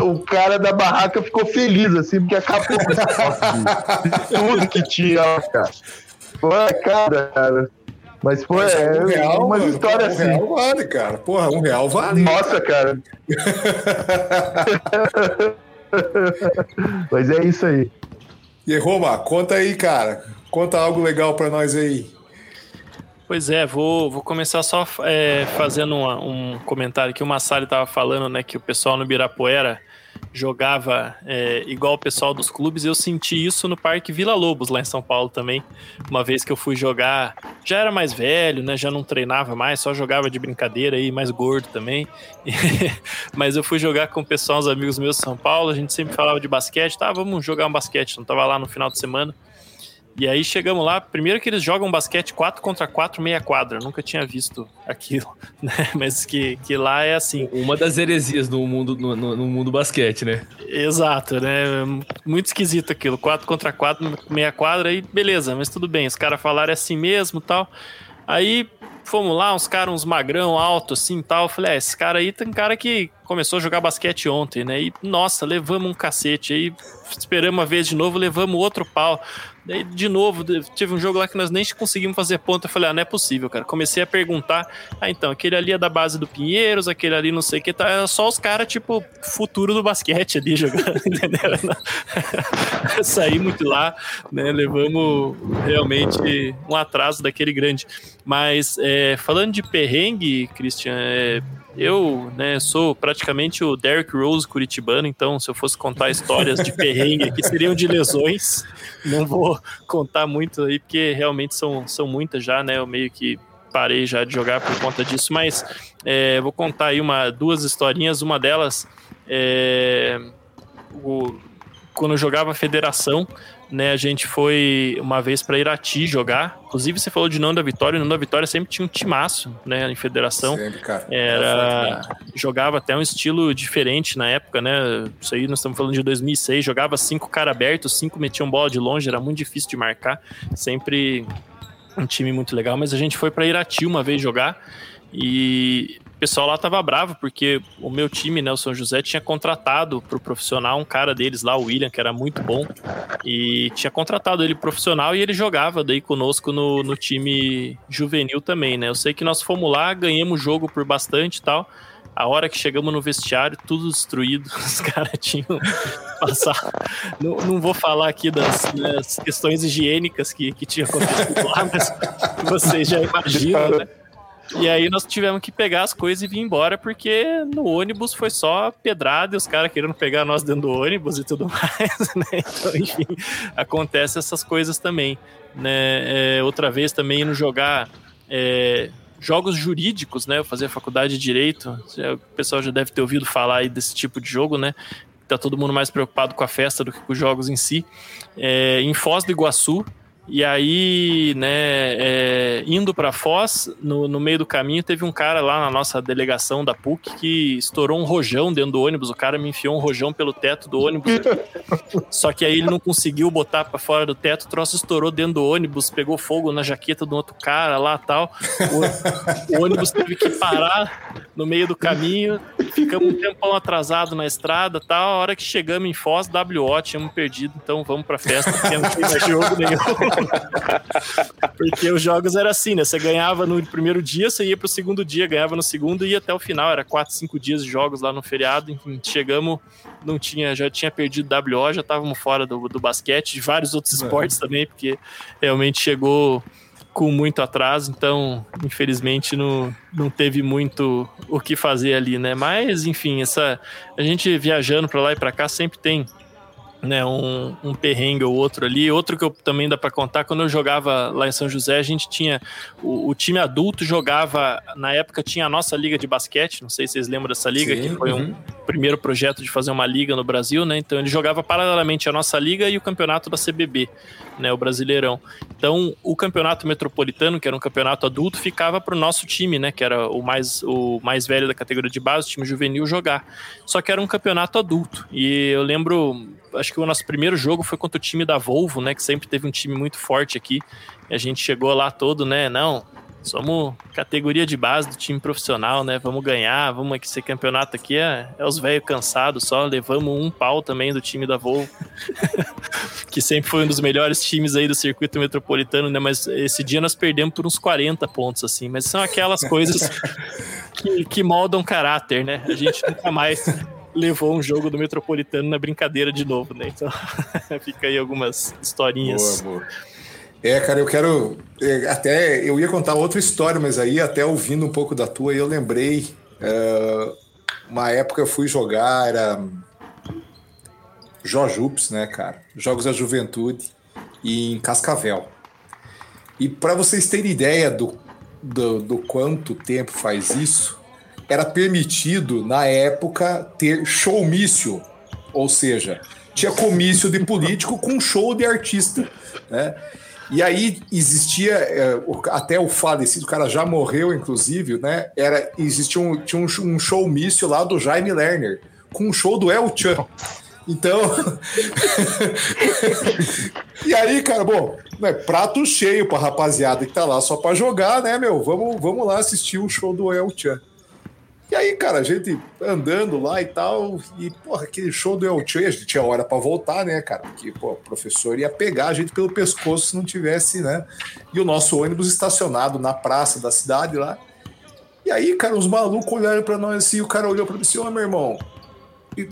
o cara da barraca ficou feliz, assim, porque acabou tudo que tinha cara. Foi, cara, cara. Mas foi Mas é, um real, uma mano, história um assim. Um
real vale, cara. Porra, um real vale.
Nossa, cara. Mas é isso aí.
E Roma, conta aí, cara. Conta algo legal para nós aí.
Pois é, vou, vou começar só é, fazendo uma, um comentário que o Massari estava falando, né, que o pessoal no Birapuera jogava é, igual o pessoal dos clubes. Eu senti isso no Parque Vila Lobos, lá em São Paulo também. Uma vez que eu fui jogar, já era mais velho, né? Já não treinava mais, só jogava de brincadeira aí, mais gordo também. Mas eu fui jogar com o pessoal, uns amigos meus de São Paulo. A gente sempre falava de basquete, tá? Vamos jogar um basquete. Não tava lá no final de semana. E aí chegamos lá, primeiro que eles jogam basquete 4 contra 4, meia quadra. nunca tinha visto aquilo, né? Mas que, que lá é assim.
Uma das heresias no mundo, no, no mundo basquete, né?
Exato, né? Muito esquisito aquilo. 4 contra 4, meia quadra, aí beleza, mas tudo bem. Os caras falaram é assim mesmo tal. Aí fomos lá, uns caras, uns magrão alto assim tal. Eu falei, é, esse cara aí tem cara que começou a jogar basquete ontem, né? E nossa, levamos um cacete. Aí esperamos uma vez de novo, levamos outro pau. Daí, de novo, teve um jogo lá que nós nem conseguimos fazer ponto. Eu falei, ah, não é possível, cara. Comecei a perguntar. Ah, então, aquele ali é da base do Pinheiros, aquele ali não sei o que. Tá, é só os caras, tipo, futuro do basquete ali jogando, entendeu? Saímos de lá, né? Levamos realmente um atraso daquele grande. Mas, é, falando de perrengue, Christian, é, eu, né, sou praticamente o Derrick Rose curitibano, então se eu fosse contar histórias de perrengue aqui, seriam de lesões. Não vou contar muito aí, porque realmente são, são muitas já, né? Eu meio que parei já de jogar por conta disso, mas é, vou contar aí uma, duas historinhas. Uma delas, é, o, quando eu jogava federação, né, a gente foi uma vez para Irati jogar. Inclusive, você falou de não da Vitória, não da Vitória sempre tinha um timaço, né, em federação. Sempre, cara. Era jogava até um estilo diferente na época, né? Isso aí nós estamos falando de 2006, jogava cinco cara abertos, cinco metiam bola de longe, era muito difícil de marcar. Sempre um time muito legal, mas a gente foi para Irati uma vez jogar e pessoal lá tava bravo, porque o meu time, né, o São José, tinha contratado pro profissional um cara deles lá, o William, que era muito bom, e tinha contratado ele profissional e ele jogava daí conosco no, no time juvenil também, né? Eu sei que nós fomos lá, ganhamos o jogo por bastante e tal. A hora que chegamos no vestiário, tudo destruído, os caras tinham passado. Não, não, vou falar aqui das, das questões higiênicas que, que tinha acontecido lá, mas vocês já imaginam, né? E aí nós tivemos que pegar as coisas e vir embora, porque no ônibus foi só pedrada e os caras querendo pegar nós dentro do ônibus e tudo mais, né? Então, enfim, acontece essas coisas também. Né? É, outra vez também indo jogar é, jogos jurídicos, né? Eu fazia faculdade de Direito, o pessoal já deve ter ouvido falar aí desse tipo de jogo, né? Tá todo mundo mais preocupado com a festa do que com os jogos em si. É, em Foz do Iguaçu, e aí, né, é, indo para Foz, no, no, meio do caminho, teve um cara lá na nossa delegação da PUC que estourou um rojão dentro do ônibus. O cara me enfiou um rojão pelo teto do ônibus. Só que aí ele não conseguiu botar para fora do teto, o troço estourou dentro do ônibus, pegou fogo na jaqueta do outro cara lá tal. O, o ônibus teve que parar no meio do caminho. Ficamos um tempão atrasado na estrada tal. A hora que chegamos em Foz, WO, tínhamos perdido. Então vamos pra festa, porque não tinha jogo nenhum. Porque os jogos era assim, né? Você ganhava no primeiro dia, você ia pro segundo dia, ganhava no segundo e ia até o final. Era quatro, cinco dias de jogos lá no feriado. Enfim, chegamos, não tinha, já tinha perdido WO, já estávamos fora do, do basquete, de vários outros esportes é. também, porque realmente chegou com muito atraso, então infelizmente não, não teve muito o que fazer ali, né? Mas enfim, essa a gente viajando para lá e para cá sempre tem né, um, um perrengue ou outro ali. Outro que eu também dá para contar, quando eu jogava lá em São José, a gente tinha o, o, time adulto jogava, na época tinha a nossa liga de basquete, não sei se vocês lembram dessa liga, Sim, que foi uhum. um primeiro projeto de fazer uma liga no Brasil, né? Então ele jogava paralelamente a nossa liga e o campeonato da CBB, né, o Brasileirão. Então o campeonato metropolitano, que era um campeonato adulto, ficava para o nosso time, né, que era o mais o mais velho da categoria de base, o time juvenil jogar. Só que era um campeonato adulto. E eu lembro acho que o nosso primeiro jogo foi contra o time da Volvo, né? Que sempre teve um time muito forte aqui. E a gente chegou lá todo, né? Não, somos categoria de base do time profissional, né? Vamos ganhar, vamos aqui ser campeonato aqui é, é os velhos cansados só. Levamos um pau também do time da Volvo, que sempre foi um dos melhores times aí do circuito metropolitano, né? Mas esse dia nós perdemos por uns 40 pontos, assim. Mas são aquelas coisas que, que moldam caráter, né? A gente nunca mais levou um jogo do Metropolitano na brincadeira de novo, né? Então fica aí algumas historinhas.
Boa, boa. É, cara, eu quero. É, até eu ia contar outra história, mas aí, até ouvindo um pouco da tua, eu lembrei. Uh, uma época eu fui jogar, era. Jojups, né, cara? Jogos da Juventude, em Cascavel. E para vocês terem ideia do, do, do quanto tempo faz isso, era permitido, na época, ter showmício, ou seja, tinha comício de político com show de artista, né? E aí existia, é, até o falecido, o cara já morreu, inclusive, né? Era, existia um, tinha um showmício lá do Jaime Lerner, com um show do El Chan. Então. e aí, cara, bom, né, prato cheio pra rapaziada que tá lá só pra jogar, né, meu? Vamos, vamos lá assistir o show do El Chan. E aí, cara, a gente andando lá e tal, e, porra, aquele show do El Che, a gente tinha hora para voltar, né, cara? Porque, pô, o professor ia pegar a gente pelo pescoço se não tivesse, né? E o nosso ônibus estacionado na praça da cidade lá. E aí, cara, os malucos olharam para nós assim, o cara olhou para mim assim, ô, meu irmão,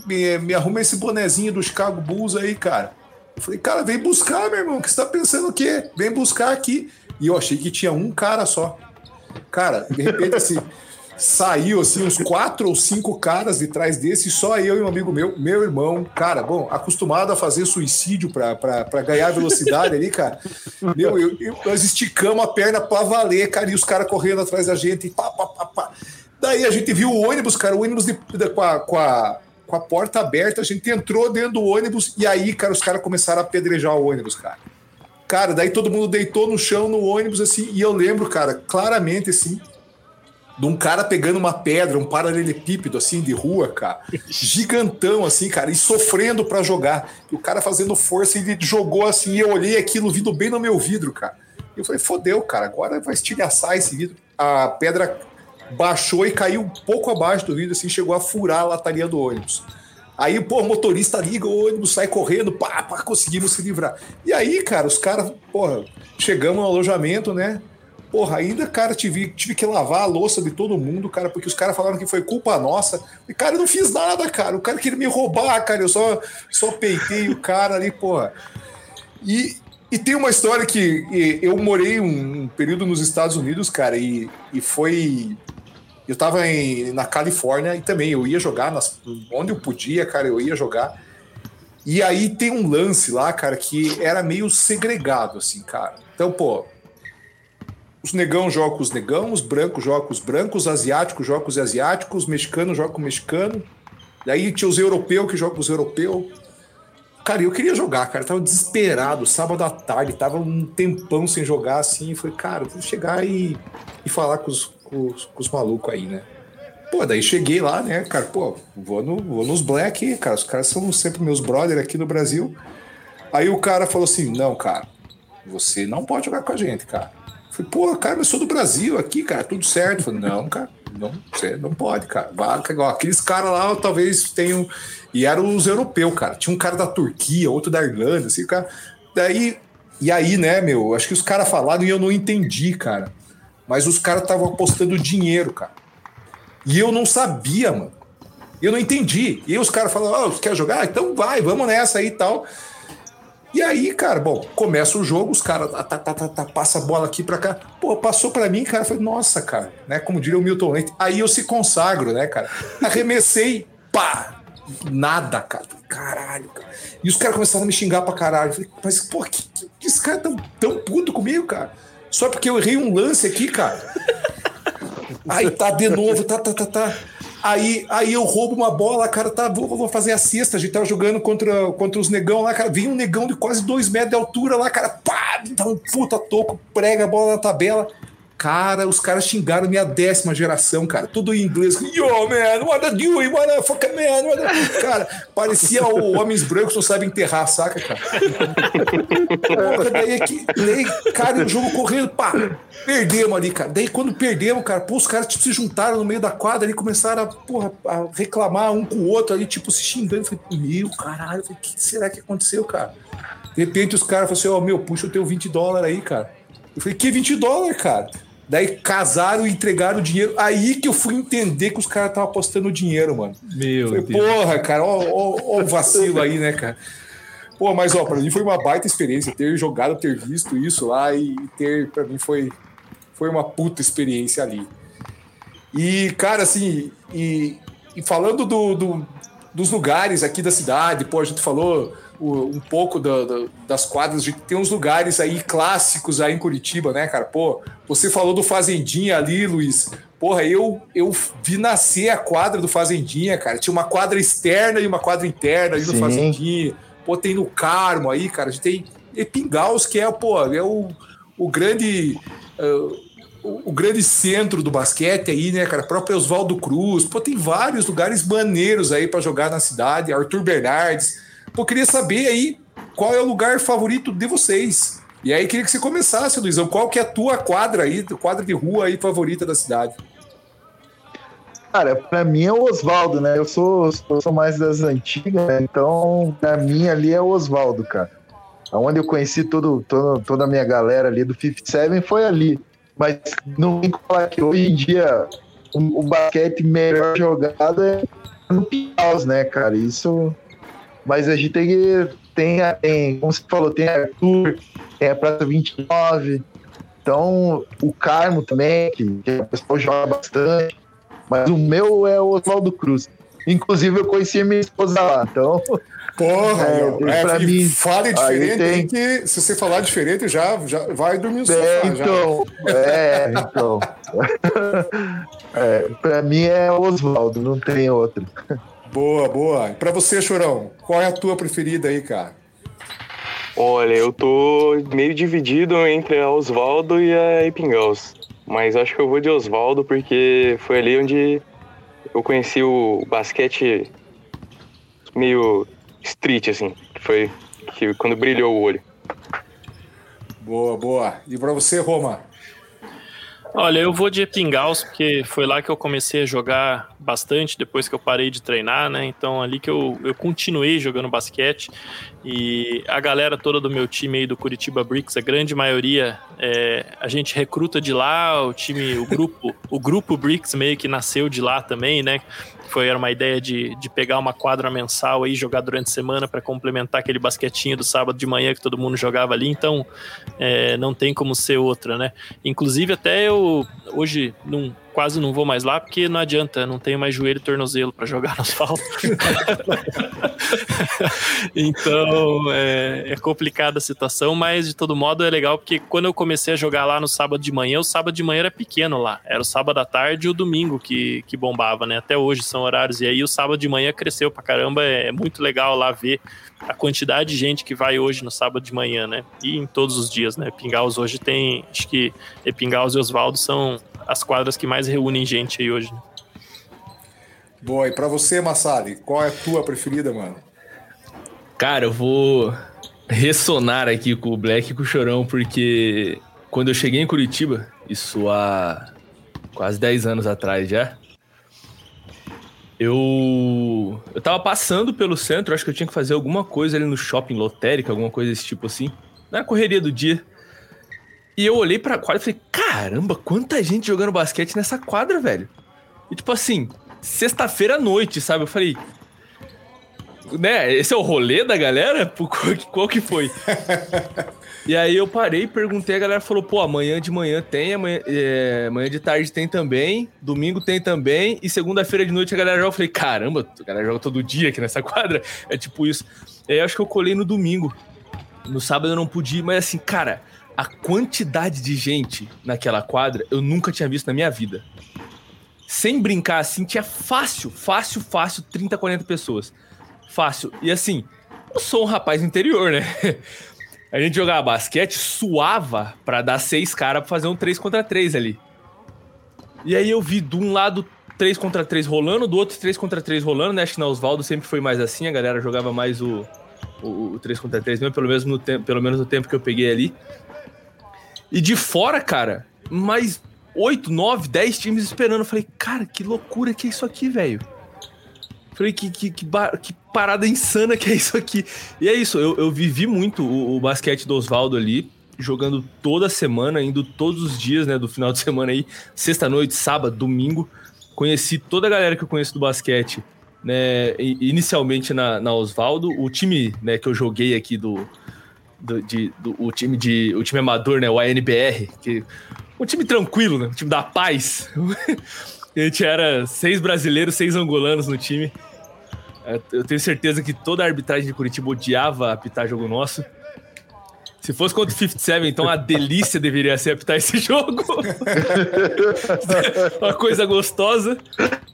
me, me arruma esse bonezinho do Chicago Bulls aí, cara. Eu falei, cara, vem buscar, meu irmão, que você tá pensando o quê? Vem buscar aqui. E eu achei que tinha um cara só. Cara, de repente, assim saiu assim uns quatro ou cinco caras de trás desse, só eu e um amigo meu, meu irmão, cara, bom, acostumado a fazer suicídio para ganhar velocidade ali, cara. Meu, eu, eu, nós esticamos a perna para valer, cara, e os caras correndo atrás da gente, pá, pá, pá, pá. Daí a gente viu o ônibus, cara, o ônibus de, de, com, a, com, a, com a porta aberta, a gente entrou dentro do ônibus e aí, cara, os caras começaram a apedrejar o ônibus, cara. Cara, daí todo mundo deitou no chão no ônibus, assim, e eu lembro, cara, claramente, assim, de um cara pegando uma pedra, um paralelepípedo assim de rua, cara, gigantão assim, cara, e sofrendo para jogar. E o cara fazendo força e ele jogou assim, e eu olhei aquilo vindo bem no meu vidro, cara. Eu falei, fodeu, cara, agora vai estilhaçar esse vidro. A pedra baixou e caiu um pouco abaixo do vidro, assim, chegou a furar a lataria do ônibus. Aí, pô, o motorista liga o ônibus, sai correndo, pá, pá, conseguimos se livrar. E aí, cara, os caras, porra, chegamos no alojamento, né? Porra, ainda, cara, tive, tive que lavar a louça de todo mundo, cara, porque os caras falaram que foi culpa nossa. E, cara, eu não fiz nada, cara. O cara queria me roubar, cara. Eu só, só peitei o cara ali, porra. E, e tem uma história que eu morei um, um período nos Estados Unidos, cara, e, e foi. Eu tava em, na Califórnia e também eu ia jogar nas, onde eu podia, cara, eu ia jogar. E aí tem um lance lá, cara, que era meio segregado, assim, cara. Então, pô, os negão jogam com os negão, os brancos jogam com os brancos, os asiáticos jogam com os asiáticos, os mexicanos jogam com o mexicano. Daí tinha os europeus que jogam com os europeus. Cara, eu queria jogar, cara. Tava desesperado, sábado à tarde, tava um tempão sem jogar assim. Falei, cara, vou chegar e, e falar com os, com, os, com os malucos aí, né? Pô, daí cheguei lá, né, cara? Pô, vou, no, vou nos Black, cara. Os caras são sempre meus brothers aqui no Brasil. Aí o cara falou assim: não, cara, você não pode jogar com a gente, cara. Falei, pô, cara, eu sou do Brasil aqui, cara, tudo certo. Falei, não, cara, não, você não pode, cara. Aqueles caras lá talvez tenham. E eram os europeus, cara. Tinha um cara da Turquia, outro da Irlanda, assim, cara. Daí. E aí, né, meu, acho que os caras falaram e eu não entendi, cara. Mas os caras estavam apostando dinheiro, cara. E eu não sabia, mano. Eu não entendi. E os caras falaram, oh, você quer jogar? Então vai, vamos nessa aí e tal. E aí, cara, bom, começa o jogo, os caras tá, tá, tá, tá, tá, passa a bola aqui para cá. Pô, passou para mim, cara, falei, nossa, cara, né? Como diria o Milton Leite. Aí eu se consagro, né, cara? Arremessei, pá! Nada, cara. Caralho cara. E os caras começaram a me xingar pra caralho. Falei, mas, pô, que, que esse cara tão, tão puto comigo, cara? Só porque eu errei um lance aqui, cara. Aí tá de novo, tá, tá, tá, tá. Aí, aí eu roubo uma bola, cara, tá, vou, vou fazer a cesta. A gente tava jogando contra, contra os negão lá, cara. Vem um negão de quase dois metros de altura lá, cara, pá, dá um puta toco, prega a bola na tabela. Cara, os caras xingaram minha décima geração, cara. Tudo em inglês. Yo, man, what are you doing? What the fuck, man? What. Cara, parecia o Homens Brancos não sabem enterrar, saca, cara? Daí, aqui, daí, cara, o jogo correndo, pá, perdemos ali, cara. Daí quando perdemos, cara, pô, os caras tipo, se juntaram no meio da quadra ali, começaram a, porra, a reclamar um com o outro ali, tipo, se xingando. Eu falei, meu, caralho, o que será que aconteceu, cara? De repente os caras falaram assim, ó, oh, meu, puxa o teu 20 dólares aí, cara. Eu falei, que 20 dólares, cara? Daí casaram e entregaram o dinheiro. Aí que eu fui entender que os caras estavam apostando dinheiro, mano.
Meu
Falei,
Deus.
Porra, cara, ó, ó, ó o vacilo aí, né, cara? Pô, mas ó, pra mim foi uma baita experiência ter jogado, ter visto isso lá e ter, pra mim foi, foi uma puta experiência ali. E, cara, assim, e, e falando do, do, dos lugares aqui da cidade, pô, a gente falou um pouco da, da, das quadras, gente tem uns lugares aí clássicos aí em Curitiba, né, cara? Pô, você falou do Fazendinha ali, Luiz. Porra, eu, eu vi nascer a quadra do Fazendinha, cara. Tinha uma quadra externa e uma quadra interna ali no
Sim.
Fazendinha. Pô, tem no Carmo aí, cara. A gente tem Epingaus, que é, pô, é o, o grande. uh, o, o grande centro do basquete aí, né, cara? Próprio Oswaldo Cruz. Pô, tem vários lugares maneiros aí para jogar na cidade. Arthur Bernardes. Pô, queria saber aí qual é o lugar favorito de vocês. E aí queria que você começasse, Luizão. Qual que é a tua quadra aí, quadra de rua aí favorita da cidade?
Cara, pra mim é o Oswaldo, né? Eu sou, eu sou mais das antigas, né? Então, pra mim ali é o Oswaldo, cara. Onde eu conheci todo, todo, toda a minha galera ali do 57 foi ali. Mas não como falar que hoje em dia o, o basquete melhor jogado é no Piaus, né, cara? Isso. Mas a gente tem. Tem, tem, como você falou, tem Arthur, tem a Praça 29. Então, o Carmo também, que, que o pessoal joga bastante. Mas o meu é o Oswaldo Cruz. Inclusive, eu conheci minha esposa lá. Então,
Porra,
É,
é,
pra mim,
fale diferente,
tem-
que se você falar diferente, já, já vai dormir no sofá.
é,
já.
então. É, então. É, pra mim é o Oswaldo, não tem outro.
Boa, boa. E pra você, Chorão, qual é a tua preferida aí, cara?
Olha, eu tô meio dividido entre a Oswaldo e a Epingaus. Mas acho que eu vou de Oswaldo porque foi ali onde eu conheci o basquete meio street, assim. Que foi que quando brilhou o olho.
Boa, boa. E pra você, Roma?
Olha, eu vou de Epingaus, porque foi lá que eu comecei a jogar bastante, depois que eu parei de treinar, né? Então, ali que eu, eu continuei jogando basquete. E a galera toda do meu time aí do Curitiba Bricks, a grande maioria, é, a gente recruta de lá, o time, o grupo, o grupo Bricks meio que nasceu de lá também, né? Foi era uma ideia de, de pegar uma quadra mensal aí, jogar durante a semana para complementar aquele basquetinho do sábado de manhã que todo mundo jogava ali. Então, é, não tem como ser outra, né? Inclusive, até eu hoje não, quase não vou mais lá, porque não adianta, não tenho mais joelho e tornozelo para jogar no asfalto. então, é, é complicada a situação, mas de todo modo é legal, porque quando eu comecei a jogar lá no sábado de manhã, o sábado de manhã era pequeno lá. Era o sábado à tarde e o domingo que, que bombava, né? Até hoje são horários. E aí o sábado de manhã cresceu pra caramba, é muito legal lá ver a quantidade de gente que vai hoje no sábado de manhã, né? E em todos os dias, né? Pingaus hoje tem, acho que Pingaus e Oswaldo são as quadras que mais reúnem gente aí hoje. né?
Boa. E pra você, Massali, qual é a tua preferida, mano?
Cara, eu vou ressonar aqui com o Black e com o Chorão, porque quando eu cheguei em Curitiba, isso há quase 10 anos atrás já, eu eu tava passando pelo centro, acho que eu tinha que fazer alguma coisa ali no shopping lotérica, alguma coisa desse tipo assim, na correria do dia. E eu olhei pra quadra e falei, caramba, quanta gente jogando basquete nessa quadra, velho. E tipo assim, sexta-feira à noite, sabe? Eu falei, né? Esse é o rolê da galera? Qual, qual que foi? e aí eu parei, perguntei, a galera falou, pô, amanhã de manhã tem, amanhã, é, amanhã de tarde tem também, domingo tem também, e segunda-feira de noite a galera joga. Eu falei, caramba, a galera joga todo dia aqui nessa quadra. É tipo isso. E aí acho que eu colei no domingo. No sábado eu não pude ir, mas assim, cara, a quantidade de gente naquela quadra eu nunca tinha visto na minha vida. Sem brincar assim, tinha fácil, fácil, fácil, 30, 40 pessoas. Fácil. E assim, eu sou um rapaz interior, né? A gente jogava basquete, suava para dar seis caras pra fazer um 3 contra 3 ali. E aí eu vi de um lado 3 contra 3 rolando, do outro 3 contra 3 rolando, né? Acho que na Osvaldo sempre foi mais assim, a galera jogava mais o, o, o 3 contra 3 mesmo, pelo menos, no tempo, pelo menos no tempo que eu peguei ali. E de fora, cara, mais 8, 9, 10 times esperando. Eu falei, cara, que loucura que é isso aqui, velho. Falei, que, que, que, que, parada insana que é isso aqui. E é isso, eu, eu vivi muito o, o basquete do Oswaldo ali, jogando toda semana, indo todos os dias, né, do final de semana aí, sexta-noite, sábado, domingo. Conheci toda a galera que eu conheço do basquete, né, inicialmente na, na Oswaldo. O time, né, que eu joguei aqui do, do, de, do, o time de o time amador, né, o ANBR, que um time tranquilo, né, um time da paz. a gente era seis brasileiros, seis angolanos no time. É, eu tenho certeza que toda a arbitragem de Curitiba odiava apitar jogo nosso. Se fosse contra o 57, então a delícia deveria ser apitar esse jogo. Uma coisa gostosa.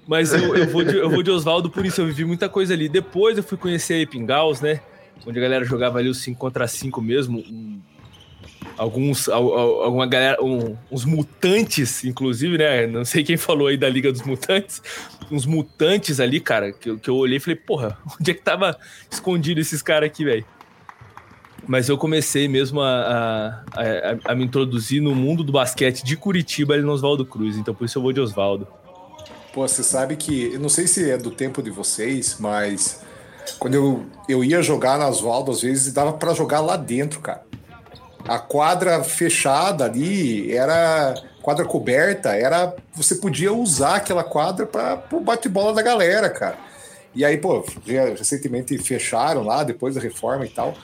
Mas eu, eu vou de, eu vou de Oswaldo, por isso eu vivi muita coisa ali. Depois eu fui conhecer a Epingaus, né? Onde a galera jogava ali os 5 contra 5 mesmo. Um, alguns, alguma galera, um, uns mutantes, inclusive, né? Não sei quem falou aí da Liga dos Mutantes. Uns mutantes ali, cara, que, que eu olhei e falei, porra, onde é que tava escondido esses caras aqui, velho? Mas eu comecei mesmo a, a, a, a, me introduzir no mundo do basquete de Curitiba ali no Oswaldo Cruz, então por isso eu vou de Oswaldo.
Pô, você sabe que, eu não sei se é do tempo de vocês, mas quando eu, eu ia jogar na Oswaldo, às vezes dava para jogar lá dentro, cara. A quadra fechada ali era quadra coberta, era você podia usar aquela quadra para o bate-bola da galera, cara. E aí, pô, recentemente fecharam lá depois da reforma e tal.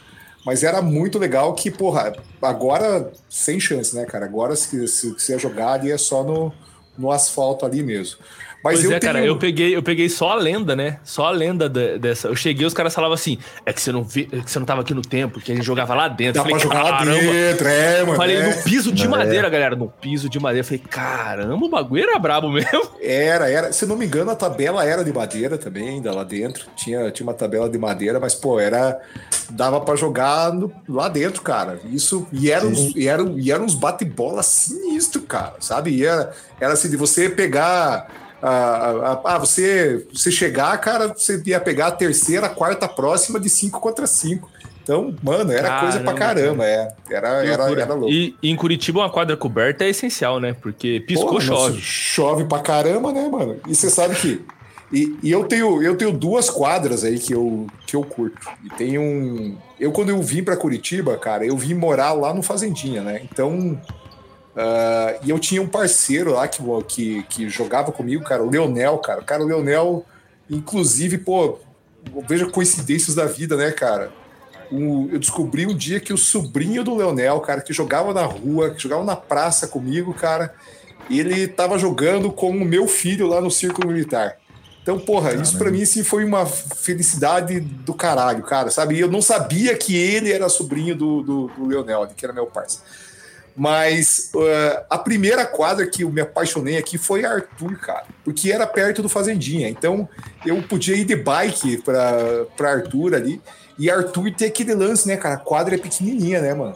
Mas era muito legal que, porra, agora sem chance, né, cara? Agora se, se, se jogar ali é só no, no asfalto ali mesmo.
Mas pois eu é, tenho... cara, eu peguei, eu peguei só a lenda, né? Só a lenda de, dessa. Eu cheguei, os caras falavam assim: é que você não vi, é que você não tava aqui no tempo, que a gente jogava lá dentro.
Dá falei, pra jogar lá dentro, é, mano.
Falei,
é.
no piso de madeira, é. galera, no piso de madeira. Eu falei, caramba, o bagulho era brabo mesmo.
Era, era. Se não me engano, a tabela era de madeira também, ainda lá dentro. Tinha, tinha uma tabela de madeira, mas, pô, era. Dava pra jogar no, lá dentro, cara. Isso. E eram uns, e era, e era uns bate-bola sinistro, cara, sabe? E era, era assim, de você pegar ah, você, você chegar, cara, você ia pegar a terceira, a quarta próxima de 5 contra 5. Então, mano, era caramba, coisa pra caramba, é. Era, era, era louco.
E, e, em Curitiba uma quadra coberta é essencial, né? Porque piscou, Porra, chove. Nossa,
chove pra caramba, né, mano? E você sabe que. E, e, eu, tenho, eu tenho duas quadras aí que eu, que eu curto. E tem um. Eu, quando eu vim para Curitiba, cara, eu vim morar lá no Fazendinha, né? Então, Uh, e eu tinha um parceiro lá que, que, que jogava comigo, cara, o Leonel, cara. Cara, o Leonel, inclusive, pô, veja coincidências da vida, né, cara? Um, eu descobri um dia que o sobrinho do Leonel, cara, que jogava na rua, que jogava na praça comigo, cara, ele tava jogando com o meu filho lá no Círculo Militar. Então, porra, isso para mim assim, foi uma felicidade do caralho, cara, sabe? E eu não sabia que ele era sobrinho do, do, do Leonel, que era meu parceiro. Mas uh, a primeira quadra que eu me apaixonei aqui foi Arthur, cara, porque era perto do Fazendinha. Então eu podia ir de bike para Arthur ali. E Arthur tem aquele lance, né, cara? A quadra é pequenininha, né, mano?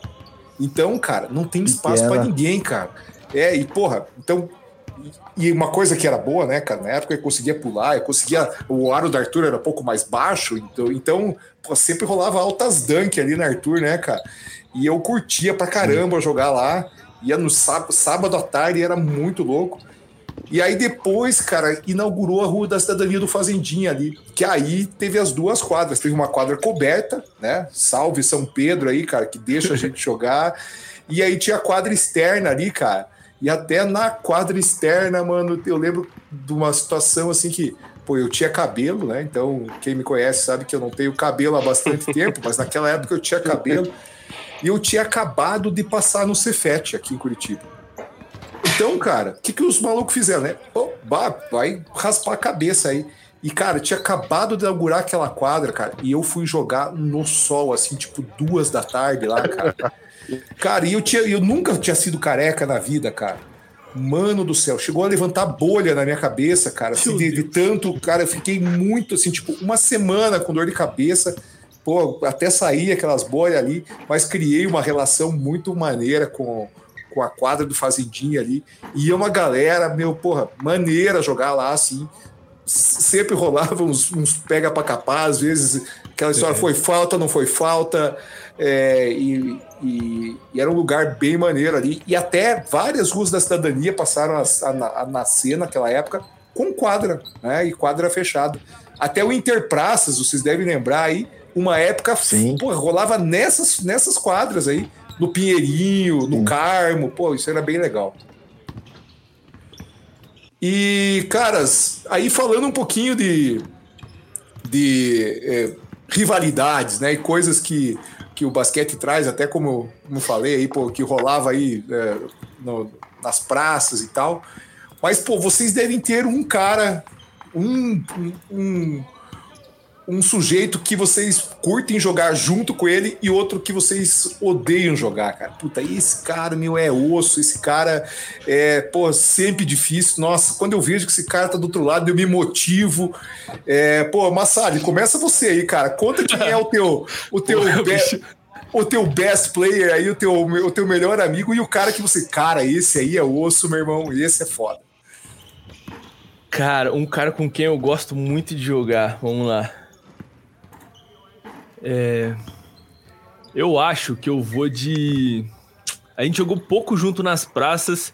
Então, cara, não tem espaço para ninguém, cara. É, e porra, então. E uma coisa que era boa, né, cara? Na época eu conseguia pular, eu conseguia. O aro do Arthur era um pouco mais baixo, então, então pô, sempre rolava altas dunk ali no Arthur, né, cara? E eu curtia pra caramba jogar lá. Ia no sábado, sábado à tarde, era muito louco. E aí depois, cara, inaugurou a Rua da Cidadania do Fazendinha ali, que aí teve as duas quadras. Teve uma quadra coberta, né? Salve São Pedro aí, cara, que deixa a gente jogar. E aí tinha a quadra externa ali, cara. E até na quadra externa, mano, eu lembro de uma situação assim que pô, eu tinha cabelo, né? Então, quem me conhece sabe que eu não tenho cabelo há bastante tempo, mas naquela época eu tinha cabelo. E eu tinha acabado de passar no Cefete aqui em Curitiba. Então, cara, o que, que os malucos fizeram, né? Pô, vai raspar a cabeça aí. E, cara, tinha acabado de inaugurar aquela quadra, cara, e eu fui jogar no sol, assim, tipo, duas da tarde lá, cara. cara, e eu, tinha, eu nunca tinha sido careca na vida, cara. Mano do céu, chegou a levantar bolha na minha cabeça, cara. Assim, de, de, tanto, cara, eu fiquei muito assim, tipo, uma semana com dor de cabeça. Pô, até sair aquelas bolhas ali, mas criei uma relação muito maneira com, com a quadra do Fazendinha ali. E uma galera, meu, porra, maneira jogar lá, assim sempre rolava uns, uns pega para capar, às vezes aquela história é. foi falta, não foi falta, é, e, e, e, era um lugar bem maneiro ali. E até várias ruas da cidadania passaram a, a, a nascer naquela época com quadra, né? E quadra fechada. Até o Interpraças, vocês devem lembrar aí, uma época pô, rolava nessas, nessas quadras aí, no Pinheirinho, no Sim. Carmo, pô, isso era bem legal. E, caras, aí falando um pouquinho de, de é, rivalidades, né? E coisas que, que o basquete traz, até como, como falei aí, pô, que rolava aí é, no, nas praças e tal. Mas, pô, vocês devem ter um cara, um, um, um sujeito que vocês curtem jogar junto com ele e outro que vocês odeiam jogar, cara. Puta, esse cara, meu, é osso, esse cara é, pô, sempre difícil. Nossa, quando eu vejo que esse cara tá do outro lado, eu me motivo. É, pô, Massad, começa você aí, cara. Conta quem é o teu, o teu, be, o teu best player aí, o teu, o teu melhor amigo e o cara que você, cara, esse aí é osso, meu irmão, esse é foda.
Cara, um cara com quem eu gosto muito de jogar, vamos lá. É... Eu acho que eu vou de. A gente jogou pouco junto nas praças,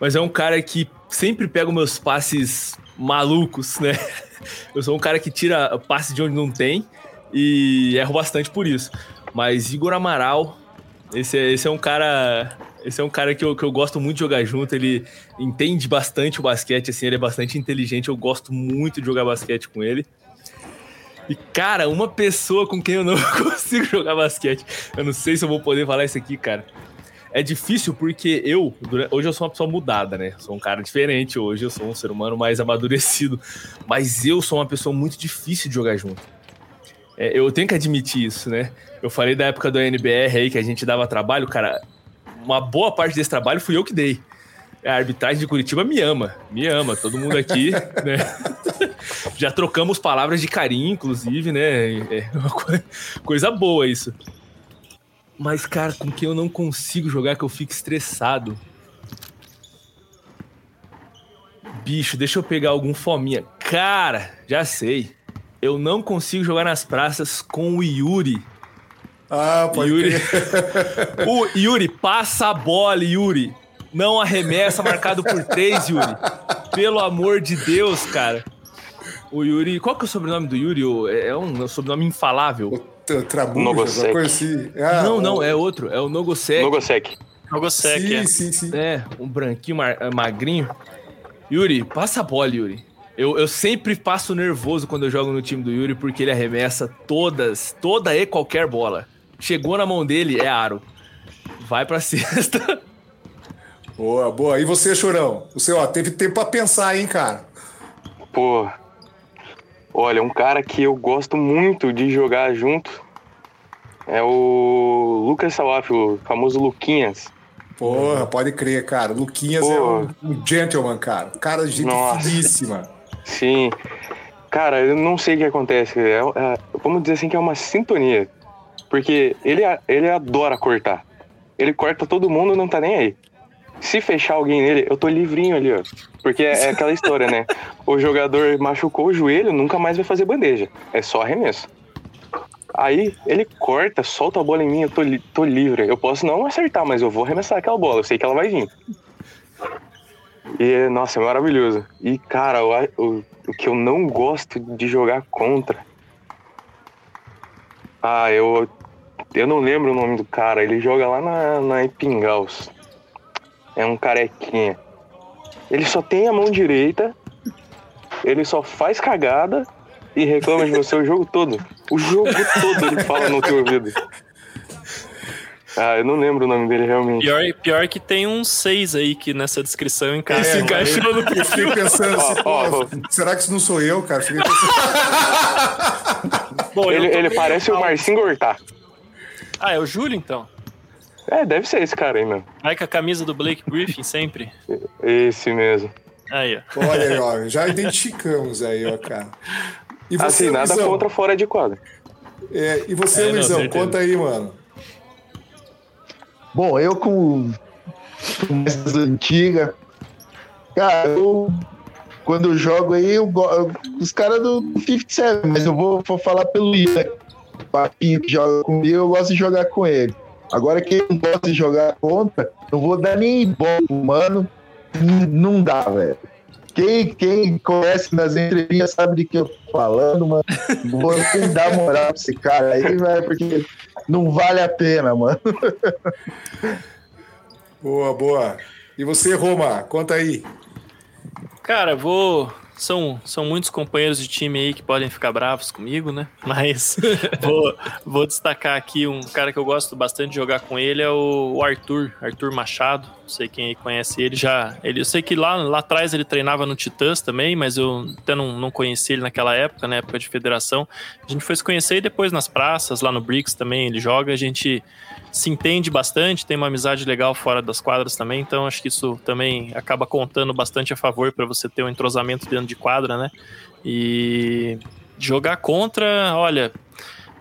mas é um cara que sempre pega meus passes malucos, né? Eu sou um cara que tira passe de onde não tem e erro bastante por isso. Mas Igor Amaral, esse é, esse é um cara. Esse é um cara que eu, que eu gosto muito de jogar junto. Ele entende bastante o basquete, assim, ele é bastante inteligente. Eu gosto muito de jogar basquete com ele. E, cara, uma pessoa com quem eu não consigo jogar basquete. Eu não sei se eu vou poder falar isso aqui, cara. É difícil porque eu, hoje eu sou uma pessoa mudada, né? Sou um cara diferente hoje, eu sou um ser humano mais amadurecido. Mas eu sou uma pessoa muito difícil de jogar junto. É, eu tenho que admitir isso, né? Eu falei da época do NBR aí que a gente dava trabalho, cara. Uma boa parte desse trabalho fui eu que dei a arbitragem de Curitiba me ama, me ama, todo mundo aqui, né? Já trocamos palavras de carinho, inclusive, né? É uma coisa boa isso. Mas, cara, com quem eu não consigo jogar, que eu fico estressado. Bicho, deixa eu pegar algum fominha. Cara, já sei. Eu não consigo jogar nas praças com o Yuri.
Ah, pode
Yuri. o Yuri, passa a bola, Yuri. Não arremessa, marcado por três, Yuri. Pelo amor de Deus, cara. O Yuri. Qual que é o sobrenome do Yuri? É um sobrenome infalável.
Trabuja, assim.
Ah, não, não, é outro. É o Nogosek.
Nogosek.
Nogosek,
sim, é. Sim, sim.
É, um branquinho magrinho. Yuri, passa a bola, Yuri. Eu, eu sempre passo nervoso quando eu jogo no time do Yuri, porque ele arremessa todas, toda e qualquer bola. Chegou na mão dele, é aro. Vai pra cesta.
Boa, boa. E você, Chorão? Você, ó, teve tempo pra pensar, hein, cara?
Pô. Olha, um cara que eu gosto muito de jogar junto é o Lucas Salaf, o famoso Luquinhas.
Porra, pode crer, cara. Luquinhas é um, um, gentleman, cara. Cara, gente finíssima.
Sim. Cara, eu não sei o que acontece. É, é, vamos dizer assim que é uma sintonia. Porque ele, ele adora cortar. Ele corta todo mundo não tá nem aí se fechar alguém nele, eu tô livrinho ali, ó. Porque é, é aquela história, né? O jogador machucou o joelho, nunca mais vai fazer bandeja. É só arremesso. Aí ele corta, solta a bola em mim, eu tô, li tô livre. Eu posso não acertar, mas eu vou arremessar aquela bola, eu sei que ela vai vir. E, nossa, é maravilhoso. E, cara, o, o, o que eu não gosto de jogar contra. Ah, eu, eu não lembro o nome do cara. Ele joga lá na, na Epingaus é um carequinha. Ele só tem a mão direita ele só faz cagada e reclama de você o jogo todo. O jogo todo ele fala no teu ouvido. Ah, eu não lembro o nome dele realmente.
Pior, pior que tem uns seis aí que nessa descrição encaixa.
É,
se encaixou no
Eu fiquei pensando assim,
ó,
pô, será que isso não sou eu, cara? Fiquei pensando,
Bom,
Ele, ele parece o
mal.
Marcinho Gortá.
Ah, é o Júlio então?
É, deve ser esse cara aí mesmo.
Vai com a camisa do Blake Griffin sempre.
Esse mesmo.
Aí, ó.
olha aí, ó, já identificamos aí, ó, cara. E você,
Assim, nada
Luizão?
contra fora de quadra.
É, e você,
É, não,
Luizão,
certeza.
conta aí, mano.
Bom, eu com com mais antiga, cara, eu quando eu jogo aí, eu, eu- os caras do 57, mas eu vou, vou falar pelo Ian. O Papinho que joga comigo, eu gosto de jogar com ele. Agora, quem não gosta de jogar contra, não vou dar nem bola mano. Não dá, velho. Quem, quem conhece nas entrelinhas sabe de que eu tô falando, mano. Não vou nem dar moral pra esse cara aí, velho, porque não vale a pena, mano.
Boa, boa. E você, Roma, conta aí.
Cara, vou. São, são muitos companheiros de time aí que podem ficar bravos comigo, né? Mas vou, vou destacar aqui um cara que eu gosto bastante de jogar com ele, é o, Arthur, Arthur Machado. Não sei quem aí conhece ele já. Ele, eu sei que lá, lá atrás ele treinava no Titãs também, mas eu até não, não conheci ele naquela época, na época de federação. A gente foi se conhecer e depois nas praças, lá no Bricks também ele joga. A gente se entende bastante, tem uma amizade legal fora das quadras também, então acho que isso também acaba contando bastante a favor para você ter um entrosamento dentro de quadra, né? E jogar contra, olha,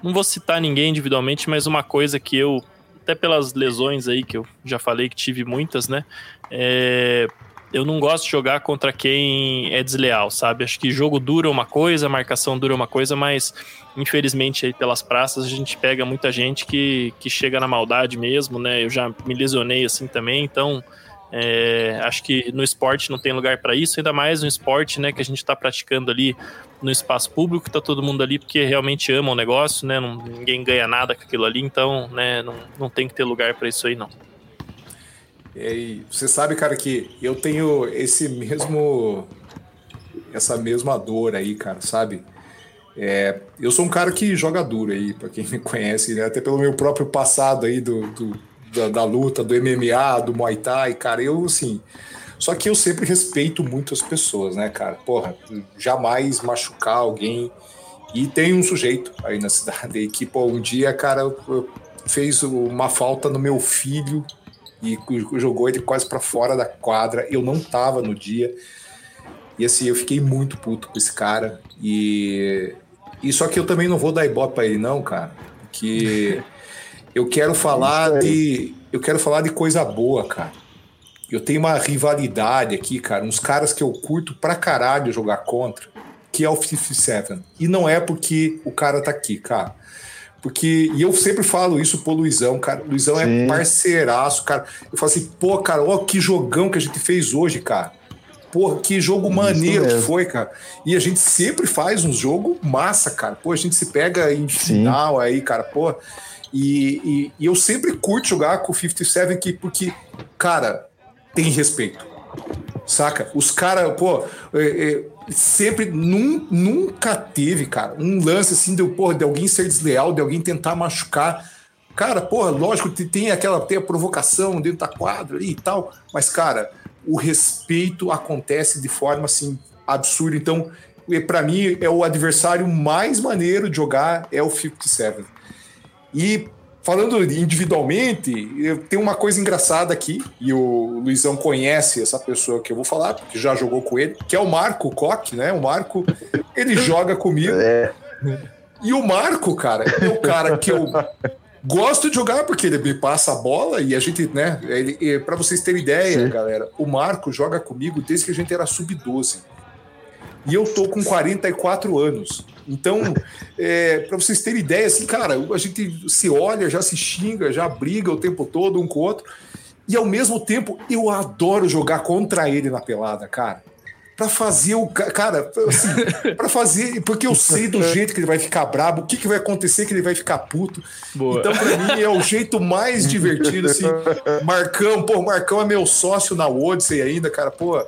não vou citar ninguém individualmente, mas uma coisa que eu, até pelas lesões aí que eu já falei que tive muitas, né? É, eu não gosto de jogar contra quem é desleal, sabe? Acho que jogo dura uma coisa, marcação dura uma coisa, mas infelizmente aí pelas praças a gente pega muita gente que, que chega na maldade mesmo, né? Eu já me lesionei assim também, então é, acho que no esporte não tem lugar para isso, ainda mais no esporte, né, que a gente está praticando ali no espaço público, tá todo mundo ali porque realmente ama o negócio, né? Não, ninguém ganha nada com aquilo ali, então, né, não, não tem que ter lugar para isso aí não.
E você sabe, cara, que eu tenho esse mesmo. Essa mesma dor aí, cara, sabe? É, eu sou um cara que joga duro aí, pra quem me conhece, né? até pelo meu próprio passado aí do, do- da, da luta, do MMA, do Muay Thai, cara, eu assim. Só que eu sempre respeito muito as pessoas, né, cara? Porra, jamais machucar alguém. E tem um sujeito aí na cidade aí que, pô, um dia, cara, fez uma falta no meu filho e jogou ele quase para fora da quadra. Eu não tava no dia. E assim, eu fiquei muito puto com esse cara. E, e só que eu também não vou dar ibope pra ele, não, cara. Porque eu quero falar de. Eu quero falar de coisa boa, cara. Eu tenho uma rivalidade aqui, cara. Uns caras que eu curto pra caralho jogar contra, que é o 57. E não é porque o cara tá aqui, cara. Porque, e eu sempre falo isso pro Luizão, cara. O Luizão é
Sim.
parceiraço, cara. Eu falo assim, pô, cara, ó, que jogão que a gente fez hoje, cara. Porra, que jogo maneiro que foi, cara. E a gente sempre faz um jogo massa, cara. Pô, a gente se pega em final aí, cara, pô. E, e- e eu sempre curto jogar com o 57 aqui, porque, cara, tem respeito. Saca? Os caras, pô, é, é, sempre nun- nunca teve, cara, um lance assim de, porra, de alguém ser desleal, de alguém tentar machucar. Cara, porra, lógico, te- tem aquela tem a provocação dentro da quadra ali e tal, mas, cara, o respeito acontece de forma assim absurda. Então, para mim, é o adversário mais maneiro de jogar é o 57. E falando individualmente, eu tenho uma coisa engraçada aqui, e o Luizão conhece essa pessoa que eu vou falar, porque já jogou com ele, que é o Marco Koch, né? O Marco, ele joga comigo.
É.
E o Marco, cara, é o cara que eu gosto de jogar porque ele me passa a bola e a gente, né? Ele, para vocês terem ideia,
Sim.
galera, o Marco joga comigo desde que a gente era sub-12. E eu tô com 44 anos. Então, é, para vocês terem ideia, assim, cara, a gente se olha, já se xinga, já briga o tempo todo um com o outro. E ao mesmo tempo, eu adoro jogar contra ele na pelada, cara. Pra fazer o. ca- Cara, assim, pra fazer. Porque eu sei do jeito que ele vai ficar brabo, o que, que vai acontecer que ele vai ficar puto.
Boa.
Então, pra mim, é o jeito mais divertido, assim. Marcão, pô, Marcão é meu sócio na Odyssey ainda, cara, pô.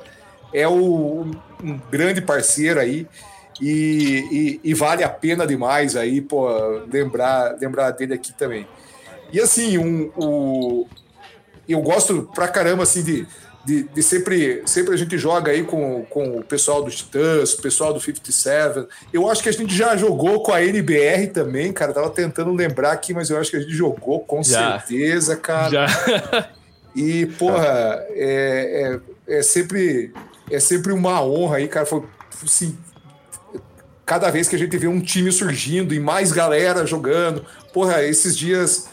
É o, um grande parceiro aí. E, e, e, vale a pena demais aí, pô, lembrar, lembrar dele aqui também. E assim, um, um, eu gosto pra caramba assim de, de, de, sempre, sempre a gente joga aí com, com o pessoal dos Titãs, o pessoal do 57. Eu acho que a gente já jogou com a NBR também, cara. Tava tentando lembrar aqui, mas eu acho que a gente jogou com já. certeza, cara. Já. E, porra, é, é, é, sempre, é sempre uma honra aí, cara. Foi, assim, cada vez que a gente vê um time surgindo e mais galera jogando. Porra, esses dias.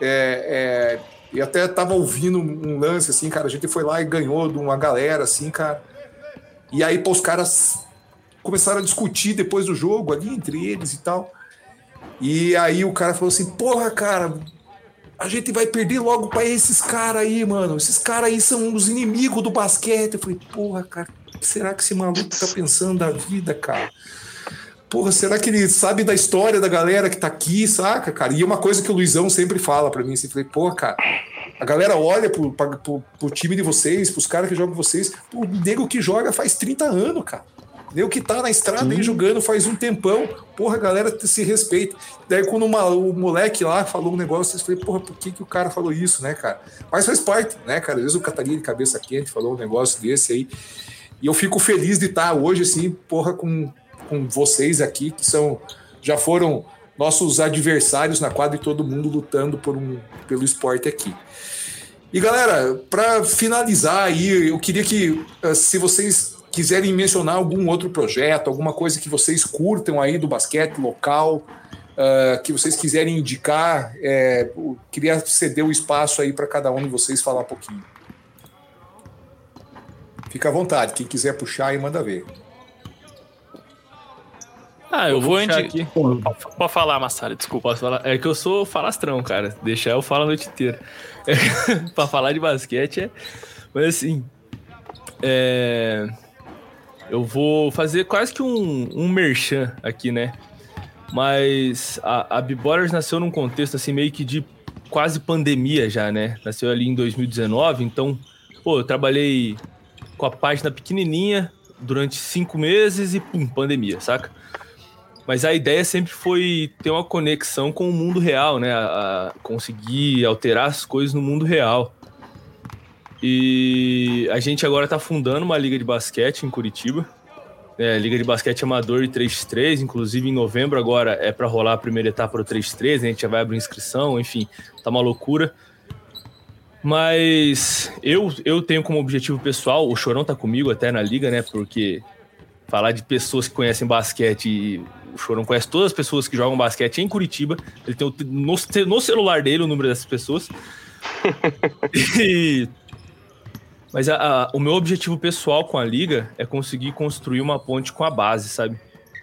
É, é, e até tava ouvindo um lance assim, cara. A gente foi lá e ganhou de uma galera, assim, cara. E aí, pô, os caras começaram a discutir depois do jogo ali entre eles e tal. E aí o cara falou assim: Porra, cara, a gente vai perder logo para esses caras aí, mano. Esses caras aí são os inimigos do basquete. Eu falei: Porra, cara, o que será que esse maluco tá pensando da vida, cara? Porra, será que ele sabe da história da galera que tá aqui, saca, cara? E uma coisa que o Luizão sempre fala para mim, assim, falei, pô, cara, a galera olha pro, pro, pro time de vocês, pros caras que jogam vocês, o nego que joga faz 30 anos, cara. Nego que tá na estrada Sim. aí jogando faz um tempão, porra, a galera se respeita. Daí quando uma, o moleque lá falou um negócio, eu falei, porra, por que, que o cara falou isso, né, cara? Mas faz parte, né, cara? Às vezes o Catarina de cabeça quente falou um negócio desse aí. E eu fico feliz de estar hoje, assim, porra, com com vocês aqui, que são já foram nossos adversários na quadra e todo mundo lutando por um, pelo esporte aqui. E galera, para finalizar aí, eu queria que, eh, se vocês quiserem mencionar algum outro projeto, alguma coisa que vocês curtam aí do basquete local, uh, que vocês quiserem indicar, é, queria ceder o espaço aí para cada um de vocês falar um pouquinho. Fica à vontade, quem quiser puxar aí, manda ver.
Ah, eu, vou indicar aqui. Pode falar, Massara, desculpa.
Posso falar? É que eu sou falastrão, cara. Deixar eu falo a noite inteira. É, pra falar de basquete é. Mas assim. É... Eu vou fazer quase que um, um merchan aqui, né? Mas a, a B-Borders nasceu num contexto assim meio que de quase pandemia já, né? Nasceu ali em 2019, então, pô, eu trabalhei com a página pequenininha durante cinco meses e pum, pandemia, saca? Mas a ideia sempre foi ter uma conexão com o mundo real, né? A, a conseguir alterar as coisas no mundo real. E a gente agora está fundando uma liga de basquete em Curitiba. É, liga de basquete amador e 3x3, inclusive em novembro agora é para rolar a primeira etapa do 3x3, a gente já vai abrir inscrição, enfim, tá uma loucura. Mas eu, eu tenho como objetivo pessoal, o Chorão tá comigo até na liga, né? Porque falar de pessoas que conhecem basquete o Chorão conhece todas as pessoas que jogam basquete em Curitiba. Ele tem o, no, no celular dele o número dessas pessoas. e, mas a, a, o meu objetivo pessoal com a liga é conseguir construir uma ponte com a base, sabe?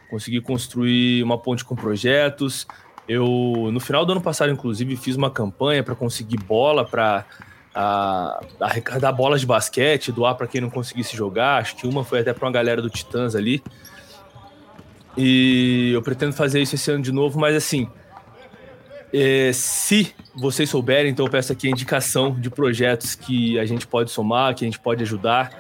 Conseguir construir uma ponte com projetos. Eu, no final do ano passado, inclusive, fiz uma campanha para conseguir bola para arrecadar bolas de basquete, doar para quem não conseguisse jogar. Acho que uma foi até para uma galera do Titãs ali. E eu pretendo fazer isso esse ano de novo, mas assim, é, se vocês souberem, então eu peço aqui a indicação de projetos que a gente pode somar, que a gente pode ajudar.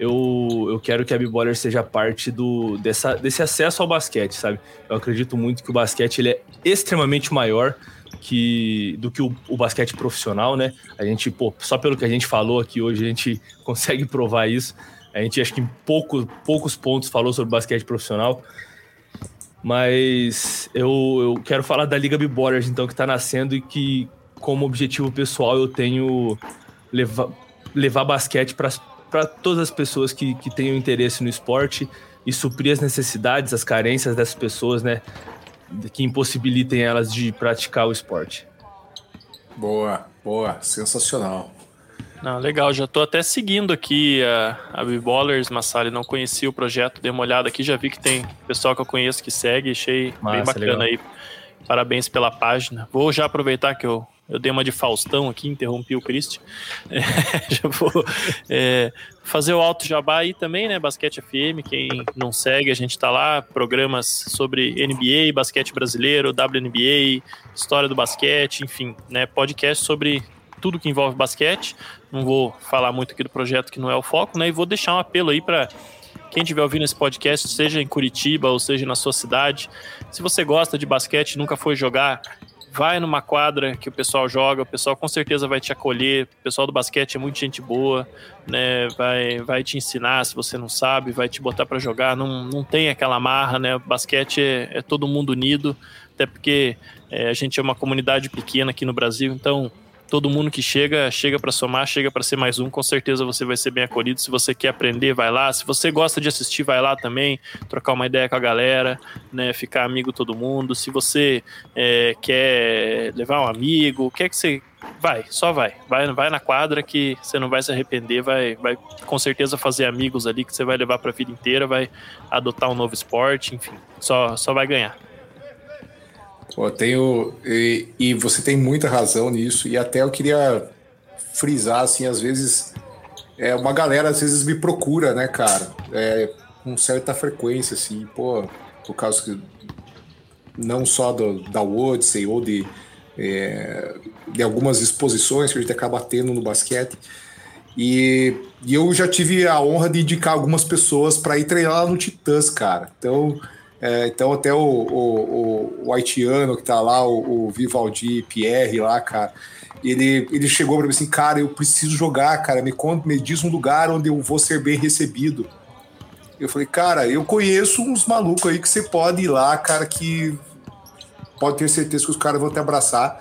Eu, eu quero que a B-Baller seja parte do, dessa, desse acesso ao basquete, sabe? Eu acredito muito que o basquete ele é extremamente maior que, do que o, o basquete profissional, né? A gente, pô, só pelo que a gente falou aqui hoje, a gente consegue provar isso. A gente acho que em pouco, poucos pontos falou sobre basquete profissional. Mas eu, eu quero falar da Liga B-Borders, então, que está nascendo e que, como objetivo pessoal, eu tenho levar, levar basquete para todas as pessoas que, que tenham interesse no esporte e suprir as necessidades, as carências dessas pessoas, né? Que impossibilitem elas de praticar o esporte.
Boa, boa, sensacional.
Não, legal, já estou até seguindo aqui a, a B-Ballers, Massali, não conhecia o projeto, dei uma olhada aqui, já vi que tem pessoal que eu conheço que segue, achei Massa, bem bacana legal. aí. Parabéns pela página. Vou já aproveitar que eu, eu dei uma de Faustão aqui, interrompi o Christian. É, já vou é, fazer o Alto Jabá aí também, né? Basquete FM, quem não segue, a gente tá lá, programas sobre NBA, basquete brasileiro, WNBA, história do basquete, enfim, né? Podcast sobre tudo que envolve basquete. Não vou falar muito aqui do projeto que não é o foco, né? E vou deixar um apelo aí para quem estiver ouvindo esse podcast, seja em Curitiba ou seja na sua cidade, se você gosta de basquete, nunca foi jogar, vai numa quadra que o pessoal joga, o pessoal com certeza vai te acolher, o pessoal do basquete é muito gente boa, né? Vai, vai te ensinar se você não sabe, vai te botar para jogar, não, não tem aquela marra, né? Basquete é, é todo mundo unido, até porque é, a gente é uma comunidade pequena aqui no Brasil, então todo mundo que chega, chega para somar, chega para ser mais um, com certeza você vai ser bem acolhido. Se você quer aprender, vai lá. Se você gosta de assistir, vai lá também, trocar uma ideia com a galera, né, ficar amigo todo mundo. Se você é, quer levar um amigo, quer que você vai, só vai. Vai, vai na quadra que você não vai se arrepender, vai, vai com certeza fazer amigos ali que você vai levar para a vida inteira, vai adotar um novo esporte, enfim, só só vai ganhar.
Eu tenho e, e, você tem muita razão nisso e até eu queria frisar assim, às vezes é uma galera às vezes me procura, né, cara, é, com certa frequência assim, pô, por causa que não só do, da Odyssey ou de é, de algumas exposições que a gente acaba tendo no basquete. E, e eu já tive a honra de indicar algumas pessoas para ir treinar lá no Titãs, cara. Então, é, então até o, o, o, haitiano que tá lá, o, o Vivaldi Pierre lá, cara, ele, ele chegou para mim assim, cara, eu preciso jogar, cara, me conta, me diz um lugar onde eu vou ser bem recebido. Eu falei, cara, eu conheço uns malucos aí que você pode ir lá, cara, que pode ter certeza que os caras vão te abraçar.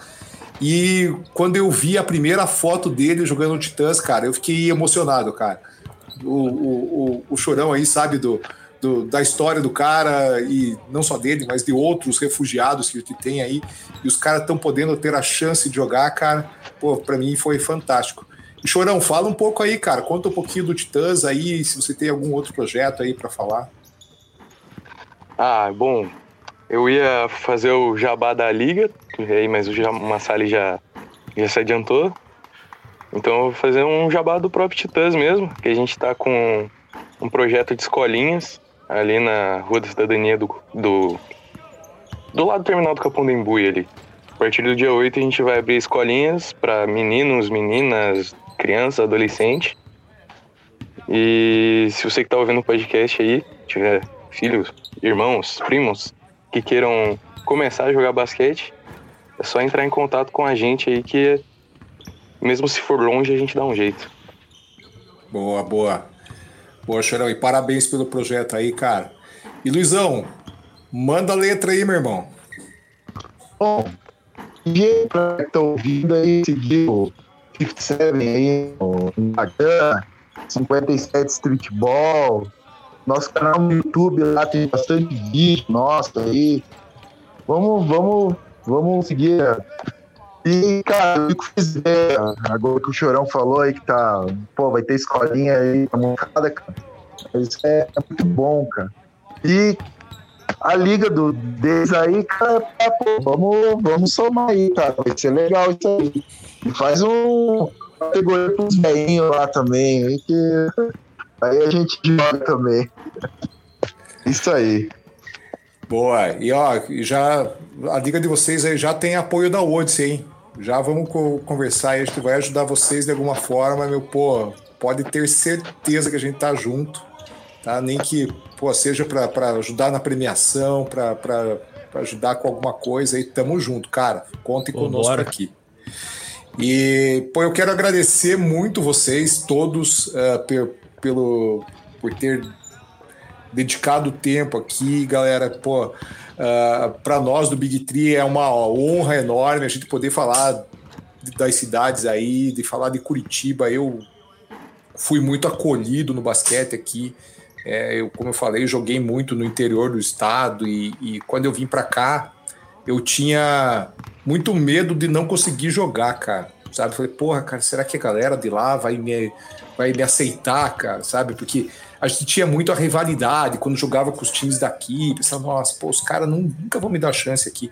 E quando eu vi a primeira foto dele jogando no Titãs, cara, eu fiquei emocionado, cara. O, o, o, o chorão aí, sabe, do, do, da história do cara, e não só dele, mas de outros refugiados que, que tem aí, e os caras estão podendo ter a chance de jogar, cara, pô, pra mim foi fantástico. Chorão, fala um pouco aí, cara, conta um pouquinho do Titãs aí, se você tem algum outro projeto aí para falar.
Ah, bom, eu ia fazer o jabá da liga, aí, mas o Massali já, já se adiantou. Então eu vou fazer um jabá do próprio Titãs mesmo, que a gente está com um projeto de escolinhas ali na Rua da Cidadania do, do, do lado do terminal do Capão do Embuí ali. A partir do dia 8 a gente vai abrir escolinhas para meninos, meninas, crianças, adolescentes. E se você que está ouvindo o podcast aí, tiver filhos, irmãos, primos que queiram começar a jogar basquete, é só entrar em contato com a gente aí que mesmo se for longe a gente dá um jeito.
Boa, boa. Boa, Chorão. E parabéns pelo projeto aí, cara. E Luizão, manda a letra aí, meu irmão.
Bom, e pra tá ouvindo aí, seguir o 57 aí no Instagram, 57 Streetball, nosso canal no YouTube lá tem bastante vídeo nosso aí. Vamos, vamos, vamos seguir. E, cara, eu fico feliz agora que o Chorão falou aí que tá, pô, vai ter escolinha aí pra moncada, cara. Isso é, é, muito bom, cara. E a liga do, deles aí, cara, é, pô, vamos, vamos somar aí, cara. Vai ser legal isso aí. E faz um categoria pros velhinhos lá também, aí que aí a gente joga também. Isso aí.
Boa. E ó, já a liga de vocês aí já tem apoio da Odyssey, hein? Já vamos conversar e a gente vai ajudar vocês de alguma forma, meu pô. Pode ter certeza que a gente tá junto, tá? Nem que pô, seja para ajudar na premiação, para ajudar com alguma coisa aí, tamo junto, cara. Contem conosco bora. aqui. E, pô, eu quero agradecer muito vocês todos uh, per, pelo, por ter dedicado tempo aqui, galera. Pô, Uh, ah, para nós do Big Tree é uma honra enorme a gente poder falar das cidades aí, de falar de Curitiba. Eu fui muito acolhido no basquete aqui. É, eu, como eu falei, joguei muito no interior do estado e, e quando eu vim para cá, eu tinha muito medo de não conseguir jogar, cara. Sabe? Falei, porra, cara, será que a galera de lá vai me, vai me aceitar, cara? Sabe? Porque a gente tinha muito a rivalidade quando jogava com os times daqui. Pensava, nossa, pô, os caras nunca vão me dar chance aqui.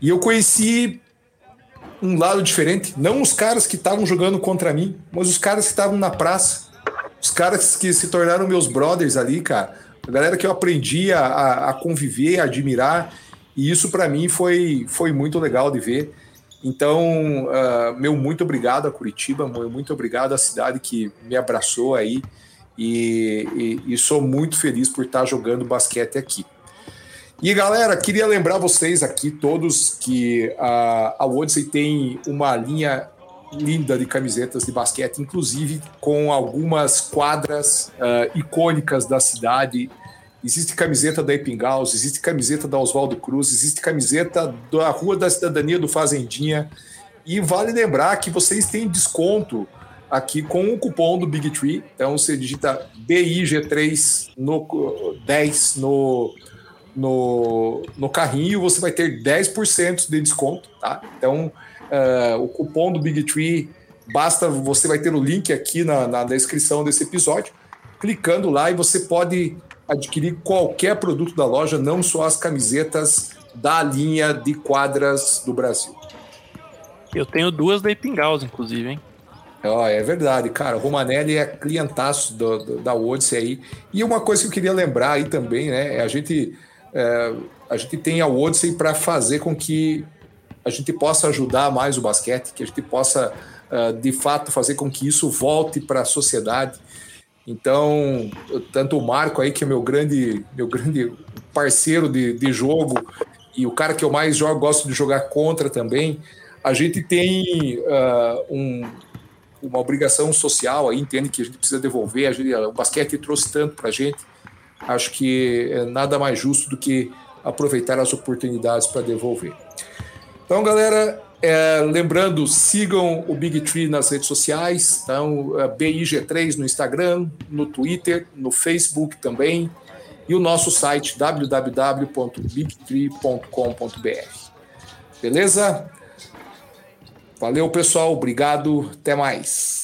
E eu conheci um lado diferente, não os caras que estavam jogando contra mim, mas os caras que estavam na praça, os caras que se tornaram meus brothers ali, cara, a galera que eu aprendi a, a conviver, a admirar, e isso para mim foi, foi muito legal de ver. Então, uh, meu muito obrigado a Curitiba, meu muito obrigado à cidade que me abraçou aí e, e, e sou muito feliz por estar jogando basquete aqui. E galera, queria lembrar vocês aqui todos que a, a Odyssey tem uma linha linda de camisetas de basquete, inclusive com algumas quadras uh, icônicas da cidade. Existe camiseta da Epingaus, existe camiseta da Oswaldo Cruz, existe camiseta da Rua da Cidadania do Fazendinha. E vale lembrar que vocês têm desconto aqui com o cupom do Big Tree. Então você digita BIG3 no 10 no no, no carrinho, você vai ter 10% de desconto, tá? Então, uh, o cupom do Big Tree, basta, você vai ter o link aqui na, na descrição desse episódio, clicando lá e você pode adquirir qualquer produto da loja, não só as camisetas da linha de quadras do Brasil.
Eu tenho duas da Ipingaus, inclusive, hein?
Oh, é verdade, cara. O Romanelli é clientaço do, do, da Odyssey aí. E uma coisa que eu queria lembrar aí também, né? É a gente é, a gente tem a Odyssey para fazer com que a gente possa ajudar mais o basquete, que a gente possa, uh, de fato, fazer com que isso volte para a sociedade. Então, tanto o Marco aí, que é meu grande, meu grande parceiro de, de jogo, e o cara que eu mais jogo, gosto de jogar contra também, a gente tem uh, um, uma obrigação social aí, entende que a gente precisa devolver, gente, o basquete trouxe tanto para a gente, acho que é nada mais justo do que aproveitar as oportunidades para devolver. Então, galera, é, lembrando, sigam o Big Tree nas redes sociais, então, é, BIG3 no Instagram, no Twitter, no Facebook também, e o nosso site www.bigtree.com.br. Beleza? Valeu, pessoal. Obrigado. Até mais.